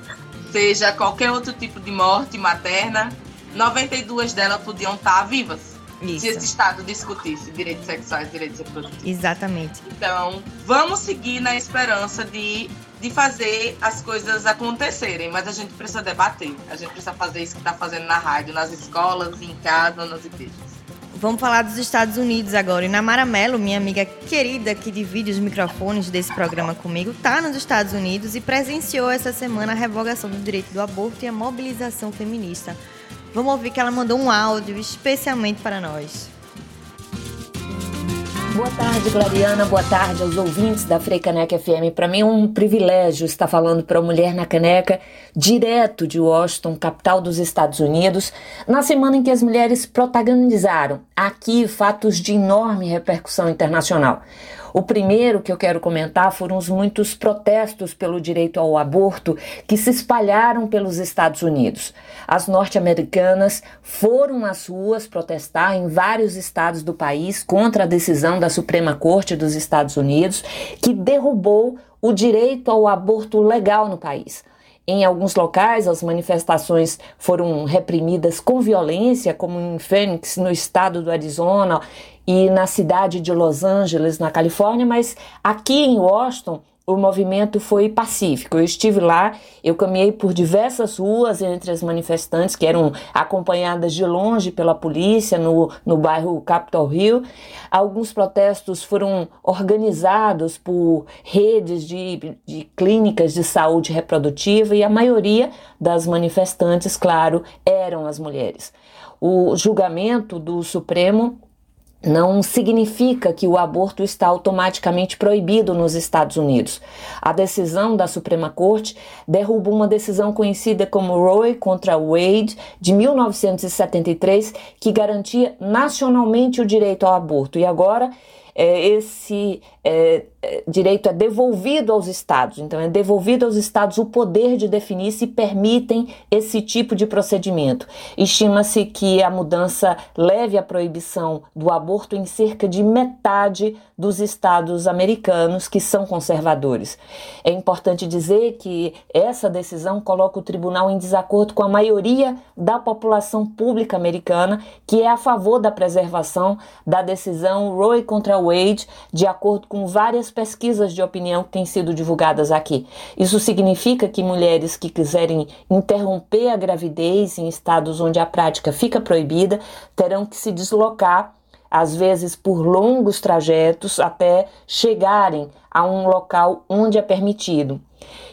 seja qualquer outro tipo de morte materna, 92 delas podiam estar vivas. Isso. Se esse Estado discutisse direitos sexuais, direitos reprodutivos. Exatamente. Então, vamos seguir na esperança de, de fazer as coisas acontecerem, mas a gente precisa debater. A gente precisa fazer isso que está fazendo na rádio, nas escolas, em casa, nas igrejas. Vamos falar dos Estados Unidos agora. E Namara Mello, minha amiga querida que divide os microfones desse programa comigo, está nos Estados Unidos e presenciou essa semana a revogação do direito do aborto e a mobilização feminista. Vamos ouvir que ela mandou um áudio especialmente para nós. Boa tarde, Gloriana. Boa tarde aos ouvintes da Freicaneca FM. Para mim é um privilégio estar falando para a Mulher na Caneca, direto de Washington, capital dos Estados Unidos, na semana em que as mulheres protagonizaram aqui fatos de enorme repercussão internacional. O primeiro que eu quero comentar foram os muitos protestos pelo direito ao aborto que se espalharam pelos Estados Unidos. As norte-americanas foram às ruas protestar em vários estados do país contra a decisão da Suprema Corte dos Estados Unidos que derrubou o direito ao aborto legal no país. Em alguns locais, as manifestações foram reprimidas com violência, como em Phoenix, no estado do Arizona, e na cidade de Los Angeles, na Califórnia, mas aqui em Washington o movimento foi pacífico. Eu estive lá, eu caminhei por diversas ruas entre as manifestantes que eram acompanhadas de longe pela polícia no, no bairro Capitol Hill. Alguns protestos foram organizados por redes de, de clínicas de saúde reprodutiva e a maioria das manifestantes, claro, eram as mulheres. O julgamento do Supremo não significa que o aborto está automaticamente proibido nos Estados Unidos. A decisão da Suprema Corte derruba uma decisão conhecida como Roe contra Wade de 1973, que garantia nacionalmente o direito ao aborto. E agora é, esse é, é, direito é devolvido aos estados. Então, é devolvido aos estados o poder de definir se permitem esse tipo de procedimento. Estima-se que a mudança leve à proibição do aborto em cerca de metade dos estados americanos que são conservadores. É importante dizer que essa decisão coloca o tribunal em desacordo com a maioria da população pública americana, que é a favor da preservação da decisão Roe contra Wade, de acordo com várias pesquisas de opinião que têm sido divulgadas aqui. Isso significa que mulheres que quiserem interromper a gravidez em estados onde a prática fica proibida terão que se deslocar às vezes por longos trajetos até chegarem a um local onde é permitido.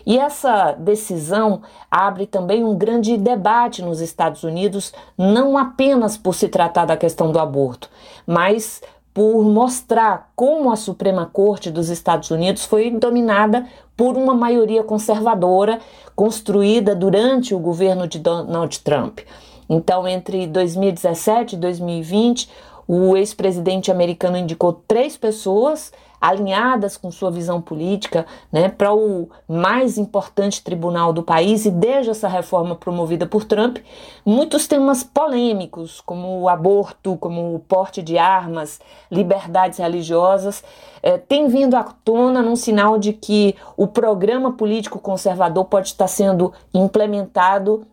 E essa decisão abre também um grande debate nos Estados Unidos, não apenas por se tratar da questão do aborto, mas por mostrar como a Suprema Corte dos Estados Unidos foi dominada por uma maioria conservadora construída durante o governo de Donald Trump. Então, entre 2017 e 2020, o ex-presidente americano indicou três pessoas alinhadas com sua visão política né, para o mais importante tribunal do país e desde essa reforma promovida por Trump, muitos temas polêmicos, como o aborto, como o porte de armas, liberdades religiosas, eh, têm vindo à tona num sinal de que o programa político conservador pode estar sendo implementado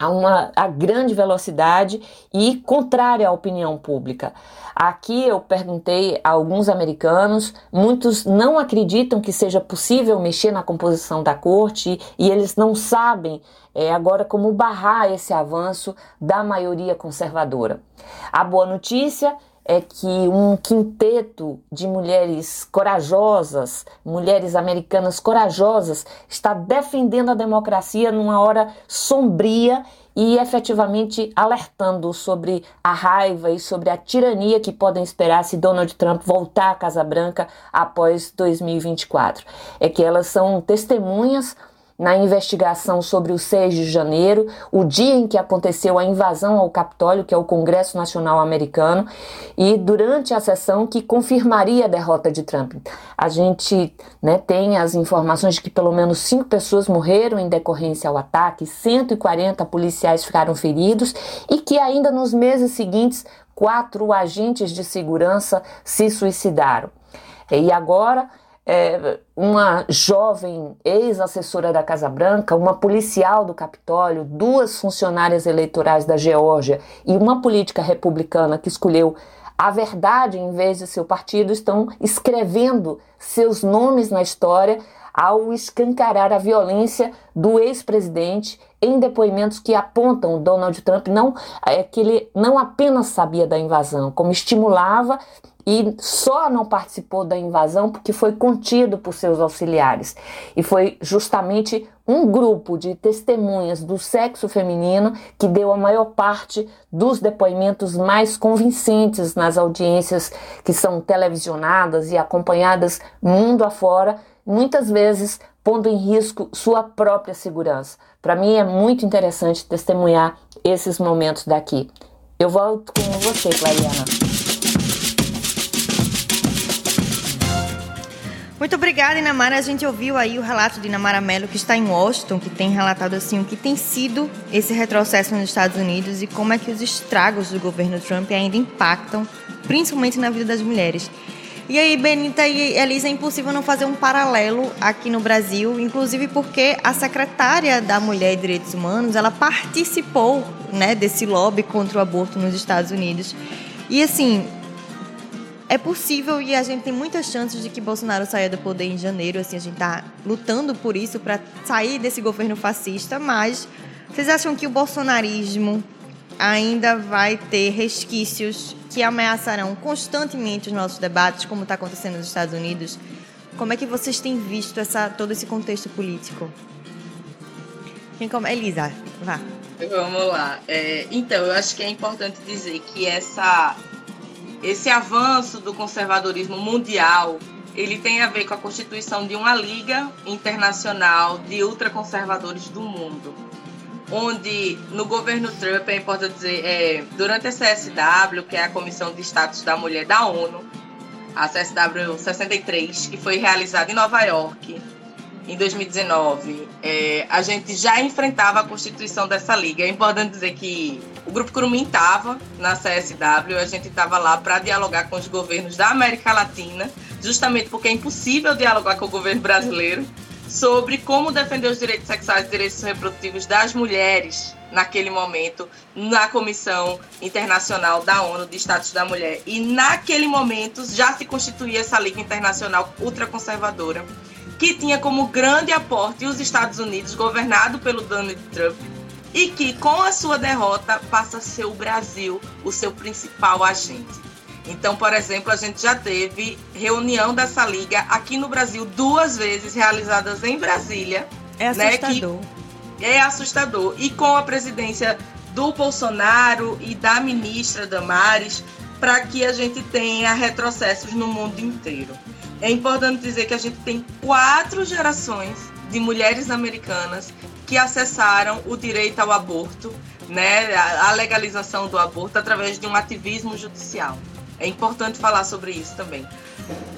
a uma a grande velocidade e contrária à opinião pública. Aqui eu perguntei a alguns americanos, muitos não acreditam que seja possível mexer na composição da corte e eles não sabem é, agora como barrar esse avanço da maioria conservadora. A boa notícia é que um quinteto de mulheres corajosas, mulheres americanas corajosas, está defendendo a democracia numa hora sombria e efetivamente alertando sobre a raiva e sobre a tirania que podem esperar se Donald Trump voltar à Casa Branca após 2024. É que elas são testemunhas na investigação sobre o 6 de janeiro, o dia em que aconteceu a invasão ao Capitólio, que é o Congresso Nacional Americano, e durante a sessão que confirmaria a derrota de Trump. A gente né, tem as informações de que pelo menos cinco pessoas morreram em decorrência ao ataque, 140 policiais ficaram feridos e que ainda nos meses seguintes quatro agentes de segurança se suicidaram. E agora é, uma jovem ex-assessora da Casa Branca, uma policial do Capitólio, duas funcionárias eleitorais da Geórgia e uma política republicana que escolheu a verdade em vez de seu partido estão escrevendo seus nomes na história ao escancarar a violência do ex-presidente em depoimentos que apontam Donald Trump não é que ele não apenas sabia da invasão, como estimulava e só não participou da invasão porque foi contido por seus auxiliares. E foi justamente um grupo de testemunhas do sexo feminino que deu a maior parte dos depoimentos mais convincentes nas audiências que são televisionadas e acompanhadas mundo afora, muitas vezes pondo em risco sua própria segurança. Para mim é muito interessante testemunhar esses momentos daqui. Eu volto com você, Clariana. Muito obrigada, Inamara. A gente ouviu aí o relato de Inamara Mello, que está em Washington, que tem relatado assim o que tem sido esse retrocesso nos Estados Unidos e como é que os estragos do governo Trump ainda impactam, principalmente na vida das mulheres. E aí, Benita e Elisa, é impossível não fazer um paralelo aqui no Brasil, inclusive porque a secretária da Mulher e Direitos Humanos, ela participou, né, desse lobby contra o aborto nos Estados Unidos. E assim, é possível e a gente tem muitas chances de que Bolsonaro saia do poder em janeiro. Assim, a gente está lutando por isso, para sair desse governo fascista. Mas vocês acham que o bolsonarismo ainda vai ter resquícios que ameaçarão constantemente os nossos debates, como está acontecendo nos Estados Unidos? Como é que vocês têm visto essa, todo esse contexto político? Quem come? Elisa, vá. Vamos lá. É, então, eu acho que é importante dizer que essa esse avanço do conservadorismo mundial ele tem a ver com a constituição de uma liga internacional de ultraconservadores do mundo, onde no governo Trump é importante dizer, é, durante a CSW, que é a Comissão de Status da Mulher da ONU, a CSW 63, que foi realizada em Nova York em 2019, é, a gente já enfrentava a constituição dessa liga. É importante dizer que o Grupo Curumim estava na CSW, a gente estava lá para dialogar com os governos da América Latina, justamente porque é impossível dialogar com o governo brasileiro sobre como defender os direitos sexuais e direitos reprodutivos das mulheres naquele momento na Comissão Internacional da ONU de Status da Mulher. E naquele momento já se constituía essa Liga Internacional ultraconservadora, que tinha como grande aporte os Estados Unidos, governado pelo Donald Trump, e que com a sua derrota passa a ser o Brasil o seu principal agente. Então, por exemplo, a gente já teve reunião dessa liga aqui no Brasil duas vezes realizadas em Brasília. É assustador. Né, é assustador. E com a presidência do Bolsonaro e da ministra Damares, para que a gente tenha retrocessos no mundo inteiro. É importante dizer que a gente tem quatro gerações de mulheres americanas que acessaram o direito ao aborto, né, a legalização do aborto através de um ativismo judicial. É importante falar sobre isso também.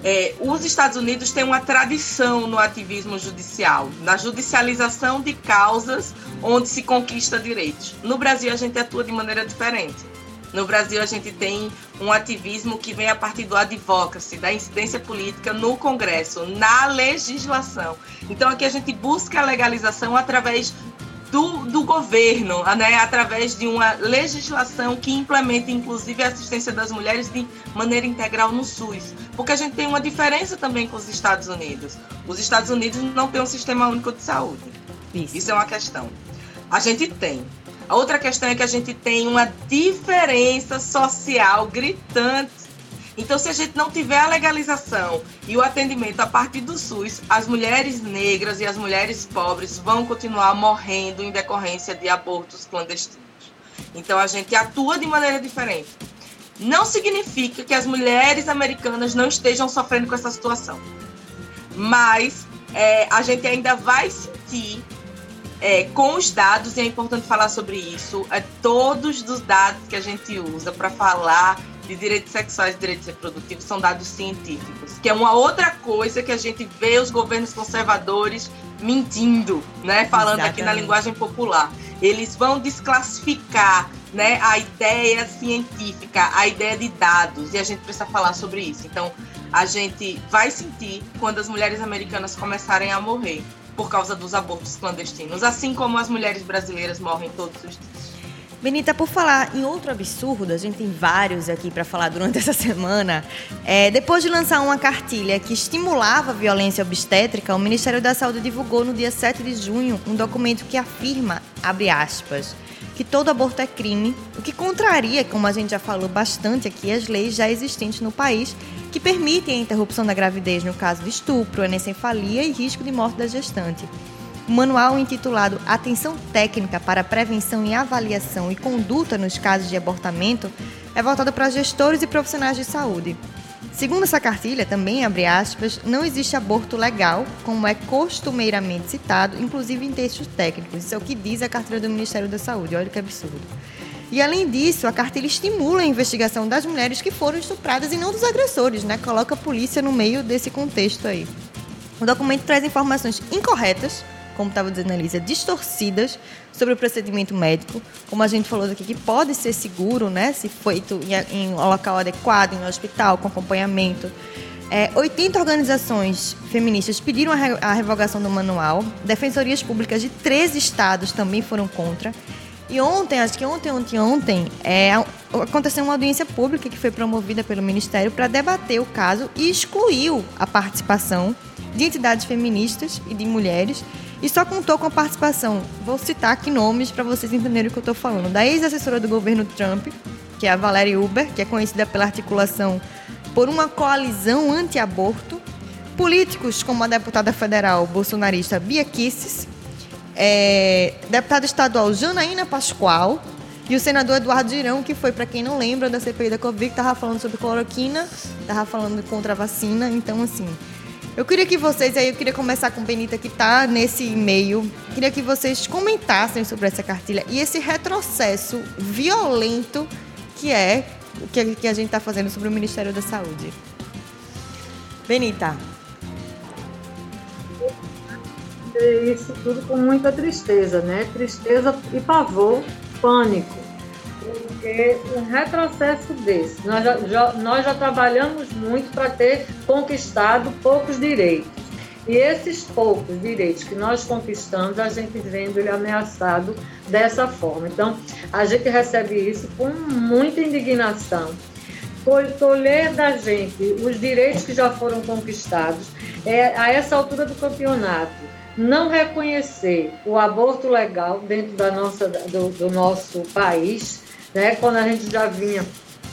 É, os Estados Unidos têm uma tradição no ativismo judicial, na judicialização de causas onde se conquista direitos. No Brasil, a gente atua de maneira diferente. No Brasil, a gente tem um ativismo que vem a partir do advocacy, da incidência política no Congresso, na legislação. Então, aqui a gente busca a legalização através do, do governo, né, através de uma legislação que implementa, inclusive, a assistência das mulheres de maneira integral no SUS. Porque a gente tem uma diferença também com os Estados Unidos. Os Estados Unidos não têm um sistema único de saúde. Isso, Isso é uma questão. A gente tem. Outra questão é que a gente tem uma diferença social gritante. Então, se a gente não tiver a legalização e o atendimento a partir do SUS, as mulheres negras e as mulheres pobres vão continuar morrendo em decorrência de abortos clandestinos. Então, a gente atua de maneira diferente. Não significa que as mulheres americanas não estejam sofrendo com essa situação, mas é, a gente ainda vai sentir é, com os dados, e é importante falar sobre isso, é, todos os dados que a gente usa para falar de direitos sexuais e direitos reprodutivos são dados científicos, que é uma outra coisa que a gente vê os governos conservadores mentindo, né? Falando Exatamente. aqui na linguagem popular. Eles vão desclassificar né, a ideia científica, a ideia de dados, e a gente precisa falar sobre isso. Então, a gente vai sentir quando as mulheres americanas começarem a morrer por causa dos abortos clandestinos, assim como as mulheres brasileiras morrem todos os dias. Benita, por falar em outro absurdo, a gente tem vários aqui para falar durante essa semana. É, depois de lançar uma cartilha que estimulava a violência obstétrica, o Ministério da Saúde divulgou no dia 7 de junho um documento que afirma, abre aspas, que todo aborto é crime, o que contraria, como a gente já falou bastante aqui, as leis já existentes no país que permitem a interrupção da gravidez no caso de estupro, anencefalia e risco de morte da gestante. O manual intitulado Atenção Técnica para Prevenção e Avaliação e Conduta nos Casos de Abortamento é voltado para gestores e profissionais de saúde. Segundo essa cartilha, também abre aspas, não existe aborto legal, como é costumeiramente citado, inclusive em textos técnicos. Isso é o que diz a cartilha do Ministério da Saúde. Olha que absurdo. E além disso, a cartilha estimula a investigação das mulheres que foram estupradas e não dos agressores, né? Coloca a polícia no meio desse contexto aí. O documento traz informações incorretas como estava dizendo a Elisa, distorcidas sobre o procedimento médico, como a gente falou aqui, que pode ser seguro, né, se feito em, um local adequado, em um hospital, com acompanhamento. É, 80 organizações feministas pediram a, re, a revogação do manual, defensorias públicas de 13 estados também foram contra. E ontem, acho que ontem, ontem, ontem, é, aconteceu uma audiência pública que foi promovida pelo Ministério para debater o caso e excluiu a participação de entidades feministas e de mulheres e só contou com a participação, vou citar aqui nomes para vocês entenderem o que eu estou falando, da ex-assessora do governo Trump, que é a Valerie Uber, que é conhecida pela articulação por uma coalizão anti-aborto, políticos como a deputada federal bolsonarista Bia Kisses, é, deputada estadual Janaína Pascoal e o senador Eduardo Girão, que foi, para quem não lembra, da CPI da Covid, que estava falando sobre cloroquina, estava falando contra a vacina. Então, assim, eu queria que vocês, aí eu queria começar com Benita que está nesse e-mail, queria que vocês comentassem sobre essa cartilha e esse retrocesso violento que é o que, que a gente está fazendo sobre o Ministério da Saúde. Benita. Isso tudo com muita tristeza, né? Tristeza e pavor, pânico porque um retrocesso desse, nós já, já nós já trabalhamos muito para ter conquistado poucos direitos. E esses poucos direitos que nós conquistamos, a gente vendo ele ameaçado dessa forma. Então, a gente recebe isso com muita indignação. Colher da gente os direitos que já foram conquistados, é, a essa altura do campeonato, não reconhecer o aborto legal dentro da nossa, do, do nosso país, né, quando a gente já vinha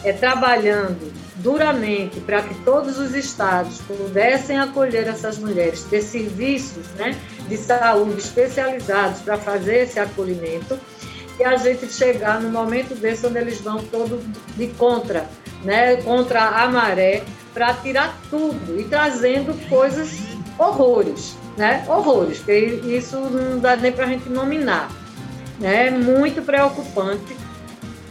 é, trabalhando duramente para que todos os estados pudessem acolher essas mulheres, ter serviços né, de saúde especializados para fazer esse acolhimento, e a gente chegar no momento desse onde eles vão todo de contra, né, contra a maré, para tirar tudo e trazendo coisas horrores, né, horrores, que isso não dá nem para a gente nominar, né, muito preocupante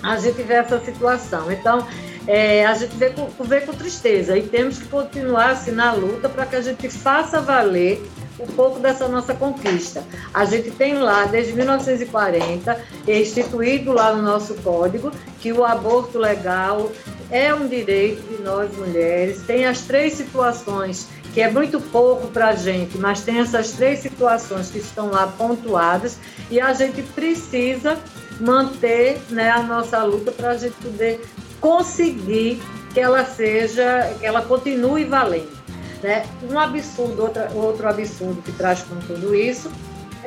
a gente vê essa situação. Então, é, a gente vê com, vê com tristeza e temos que continuar assim na luta para que a gente faça valer um pouco dessa nossa conquista. A gente tem lá, desde 1940, instituído lá no nosso código, que o aborto legal é um direito de nós mulheres. Tem as três situações, que é muito pouco para a gente, mas tem essas três situações que estão lá pontuadas e a gente precisa manter né, a nossa luta para a gente poder conseguir que ela seja, que ela continue valendo. Né? Um absurdo, outra, outro absurdo que traz com tudo isso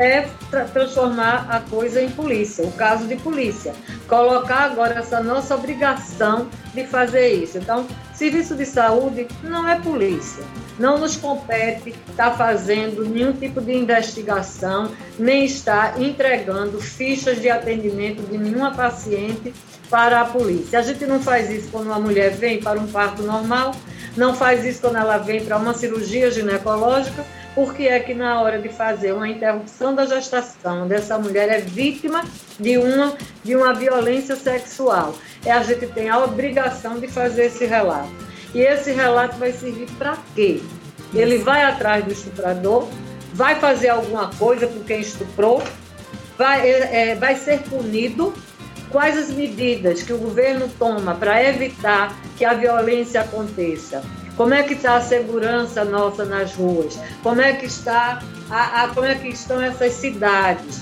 é transformar a coisa em polícia, o caso de polícia. Colocar agora essa nossa obrigação de fazer isso. Então, serviço de saúde não é polícia. Não nos compete estar tá fazendo nenhum tipo de investigação, nem estar entregando fichas de atendimento de nenhuma paciente para a polícia. A gente não faz isso quando uma mulher vem para um parto normal, não faz isso quando ela vem para uma cirurgia ginecológica, porque é que na hora de fazer uma interrupção da gestação dessa mulher é vítima de uma, de uma violência sexual. É, a gente tem a obrigação de fazer esse relato. E esse relato vai servir para quê? Ele vai atrás do estuprador, vai fazer alguma coisa com quem estuprou, vai, é, é vai ser punido. Quais as medidas que o governo toma para evitar que a violência aconteça? Como é que está a segurança nossa nas ruas? Como é que está a, a, como é que estão essas cidades?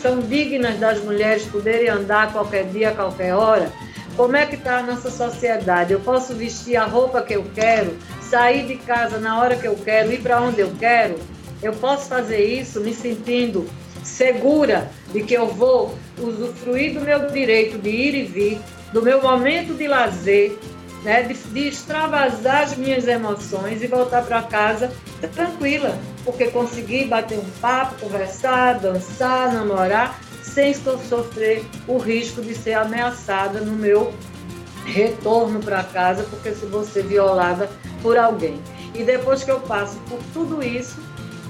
são dignas das mulheres poderem andar qualquer dia, a qualquer hora? Como é que está a nossa sociedade? Eu posso vestir a roupa que eu quero, sair de casa na hora que eu quero, ir para onde eu quero? Eu posso fazer isso me sentindo segura de que eu vou usufruir do meu direito de ir e vir, do meu momento de lazer, né, de, de extravasar as minhas emoções e voltar para casa tranquila, porque consegui bater um papo, conversar, dançar, namorar, sem sofrer o risco de ser ameaçada no meu retorno para casa, porque se vou ser violada por alguém. E depois que eu passo por tudo isso,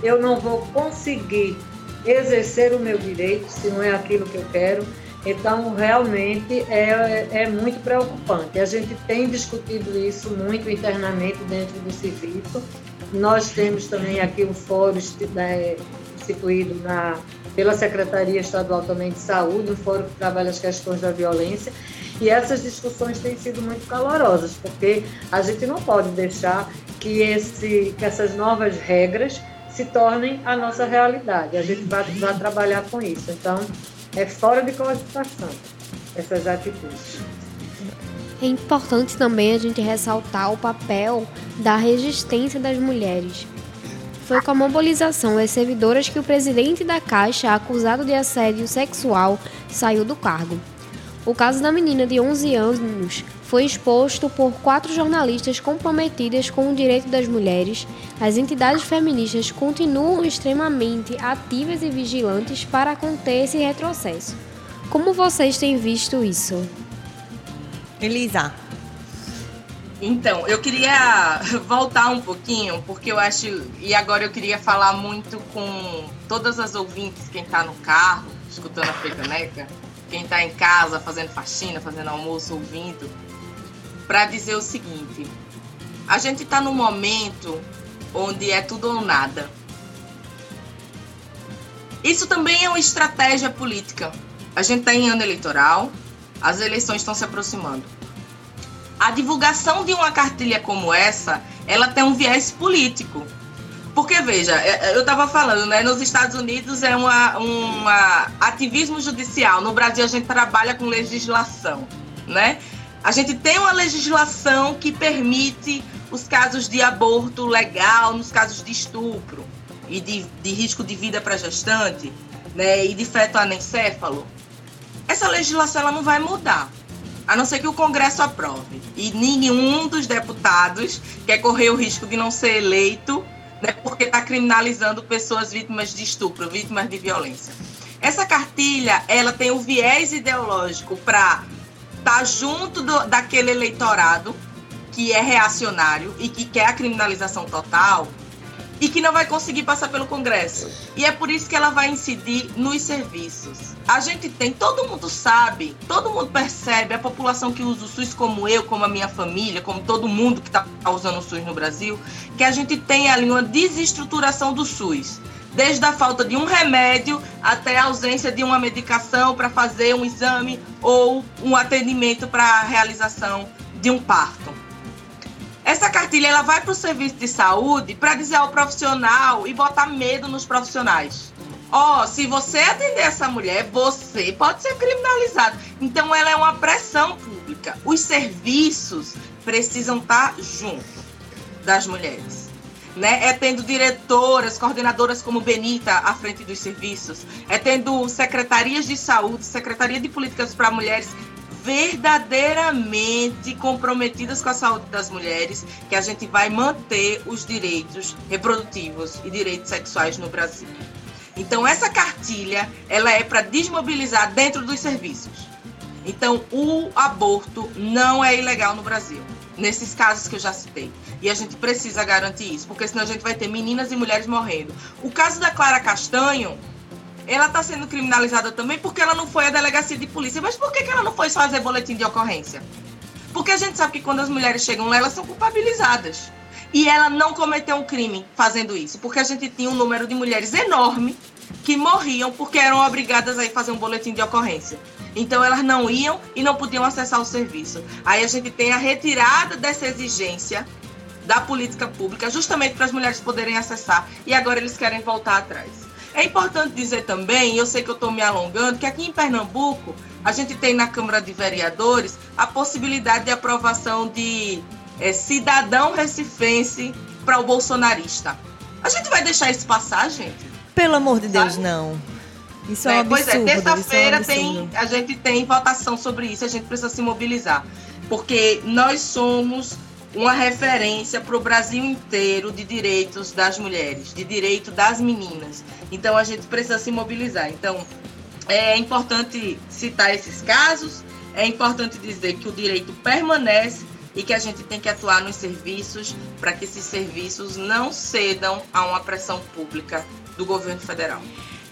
eu não vou conseguir exercer o meu direito, se não é aquilo que eu quero. Então, realmente é, é muito preocupante. A gente tem discutido isso muito internamente dentro do serviço. Nós temos também aqui um fórum né, instituído na, pela Secretaria Estadual também de Saúde, um fórum que trabalha as questões da violência. E essas discussões têm sido muito calorosas, porque a gente não pode deixar que, esse, que essas novas regras se tornem a nossa realidade. A gente vai, vai trabalhar com isso. Então, é fora de cogitação essas atitudes. É importante também a gente ressaltar o papel da resistência das mulheres. Foi com a mobilização das servidoras que o presidente da Caixa, acusado de assédio sexual, saiu do cargo. O caso da menina de 11 anos foi exposto por quatro jornalistas comprometidas com o direito das mulheres. As entidades feministas continuam extremamente ativas e vigilantes para conter esse retrocesso. Como vocês têm visto isso? Elisa. Então, eu queria voltar um pouquinho, porque eu acho. E agora eu queria falar muito com todas as ouvintes, quem está no carro, escutando a Frecaneca quem está em casa fazendo faxina, fazendo almoço, ouvindo, para dizer o seguinte: a gente está num momento onde é tudo ou nada. Isso também é uma estratégia política. A gente está em ano eleitoral, as eleições estão se aproximando. A divulgação de uma cartilha como essa, ela tem um viés político. Porque, veja, é, é, eu estava falando, né? Nos Estados Unidos é uma, uma ativismo judicial. No Brasil a gente trabalha com legislação, né? A gente tem uma legislação que permite os casos de aborto legal, nos casos de estupro e de, de risco de vida para gestante, né? E de feto anencéfalo. Essa legislação ela não vai mudar a não ser que o Congresso aprove. E nenhum dos deputados quer correr o risco de não ser eleito né, porque está criminalizando pessoas vítimas de estupro, vítimas de violência. Essa cartilha, ela tem o viés ideológico para estar tá junto do, daquele eleitorado que é reacionário e que quer a criminalização total e que não vai conseguir passar pelo Congresso. E é por isso que ela vai incidir nos serviços. A gente tem, todo mundo sabe, todo mundo percebe, a população que usa o SUS, como eu, como a minha família, como todo mundo que está usando o SUS no Brasil, que a gente tem ali uma desestruturação do SUS. Desde a falta de um remédio até a ausência de uma medicação para fazer um exame ou um atendimento para a realização de um parto. Essa cartilha ela vai para o serviço de saúde para dizer ao profissional e botar medo nos profissionais. Ó, oh, se você atender essa mulher, você pode ser criminalizado. Então ela é uma pressão pública. Os serviços precisam estar tá junto das mulheres. Né? É tendo diretoras, coordenadoras como Benita à frente dos serviços, é tendo secretarias de saúde, secretaria de políticas para mulheres verdadeiramente comprometidas com a saúde das mulheres, que a gente vai manter os direitos reprodutivos e direitos sexuais no Brasil. Então essa cartilha, ela é para desmobilizar dentro dos serviços. Então o aborto não é ilegal no Brasil, nesses casos que eu já citei. E a gente precisa garantir isso, porque senão a gente vai ter meninas e mulheres morrendo. O caso da Clara Castanho, ela está sendo criminalizada também porque ela não foi à delegacia de polícia. Mas por que, que ela não foi fazer boletim de ocorrência? Porque a gente sabe que quando as mulheres chegam lá, elas são culpabilizadas. E ela não cometeu um crime fazendo isso, porque a gente tinha um número de mulheres enorme que morriam porque eram obrigadas a ir fazer um boletim de ocorrência. Então elas não iam e não podiam acessar o serviço. Aí a gente tem a retirada dessa exigência da política pública, justamente para as mulheres poderem acessar, e agora eles querem voltar atrás. É importante dizer também, eu sei que eu estou me alongando, que aqui em Pernambuco a gente tem na Câmara de Vereadores a possibilidade de aprovação de é, cidadão recifense para o bolsonarista. A gente vai deixar isso passar, gente? Pelo amor de Deus, não. Isso é, um absurdo. Pois é, terça-feira é um tem, a gente tem votação sobre isso, a gente precisa se mobilizar. Porque nós somos uma referência para o Brasil inteiro de direitos das mulheres, de direito das meninas. Então a gente precisa se mobilizar. Então é importante citar esses casos, é importante dizer que o direito permanece e que a gente tem que atuar nos serviços para que esses serviços não cedam a uma pressão pública do governo federal.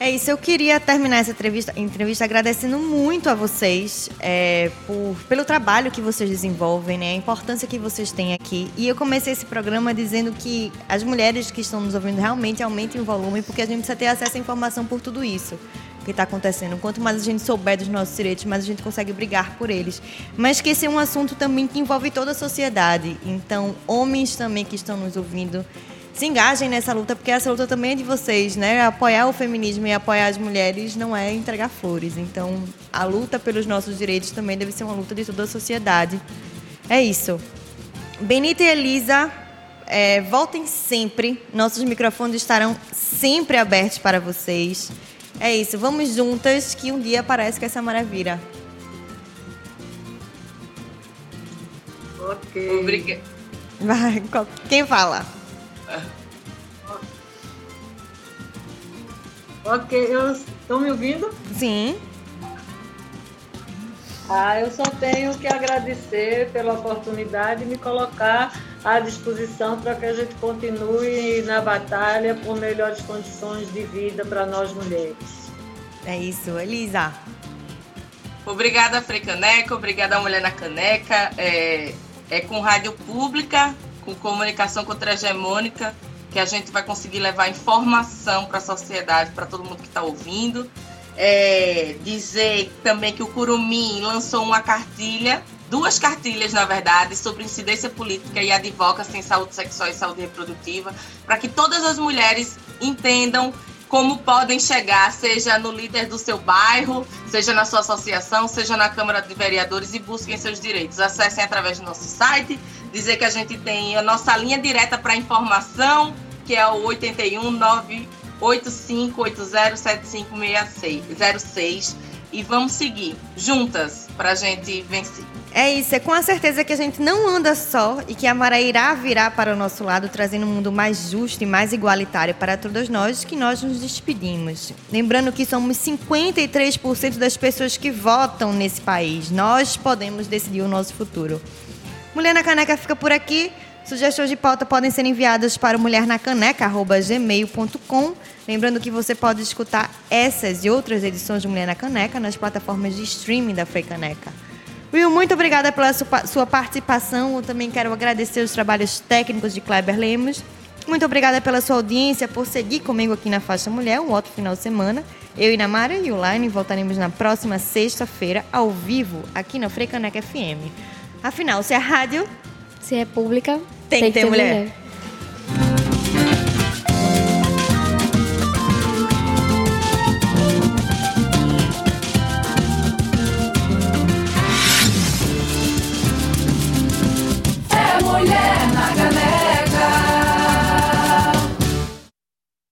É isso, eu queria terminar essa entrevista, entrevista agradecendo muito a vocês é, por, pelo trabalho que vocês desenvolvem, né, a importância que vocês têm aqui. E eu comecei esse programa dizendo que as mulheres que estão nos ouvindo realmente aumentem o volume, porque a gente precisa ter acesso à informação por tudo isso que está acontecendo. Quanto mais a gente souber dos nossos direitos, mais a gente consegue brigar por eles. Mas que esse é um assunto também que envolve toda a sociedade. Então, homens também que estão nos ouvindo se engajem nessa luta, porque essa luta também é de vocês, né? Apoiar o feminismo e apoiar as mulheres não é entregar flores. Então, a luta pelos nossos direitos também deve ser uma luta de toda a sociedade. É isso. Benita e Elisa, é, voltem sempre. Nossos microfones estarão sempre abertos para vocês. É isso. Vamos juntas, que um dia parece que essa maravilha. Ok. Obrigada. Vai, quem fala? Ok, eu estão me ouvindo? Sim. Ah, eu só tenho que agradecer pela oportunidade de me colocar à disposição para que a gente continue na batalha por melhores condições de vida para nós mulheres. É isso, Elisa. Obrigada, Frecaneca, obrigada, Mulher na Caneca. É, é com rádio pública, com comunicação contra-hegemônica, que a gente vai conseguir levar informação para a sociedade, para todo mundo que está ouvindo. É, dizer também que o Curumim lançou uma cartilha, duas cartilhas, na verdade, sobre incidência política e advocacy em saúde sexual e saúde reprodutiva, para que todas as mulheres entendam como podem chegar, seja no líder do seu bairro, seja na sua associação, seja na Câmara de Vereadores e busquem seus direitos. Acessem através do nosso site, dizer que a gente tem a nossa linha direta para informação, que é o 81 985807506 e vamos seguir juntas para a gente vencer. É isso, é com a certeza que a gente não anda só e que a maré irá virar para o nosso lado, trazendo um mundo mais justo e mais igualitário para todos nós, que nós nos despedimos. Lembrando que somos 53% das pessoas que votam nesse país. Nós podemos decidir o nosso futuro. Mulher na Caneca fica por aqui. Sugestões de pauta podem ser enviadas para mulhernacaneca.gmail.com. Lembrando que você pode escutar essas e outras edições de Mulher na Caneca nas plataformas de streaming da Caneca. Will, muito obrigada pela sua participação. Eu também quero agradecer os trabalhos técnicos de Kleber Lemos. Muito obrigada pela sua audiência, por seguir comigo aqui na Faixa Mulher, um outro final de semana. Eu e Namara e o Line voltaremos na próxima sexta-feira, ao vivo, aqui na Caneca FM. Afinal, se é rádio. Se é pública, tem, tem que ter mulher. mulher.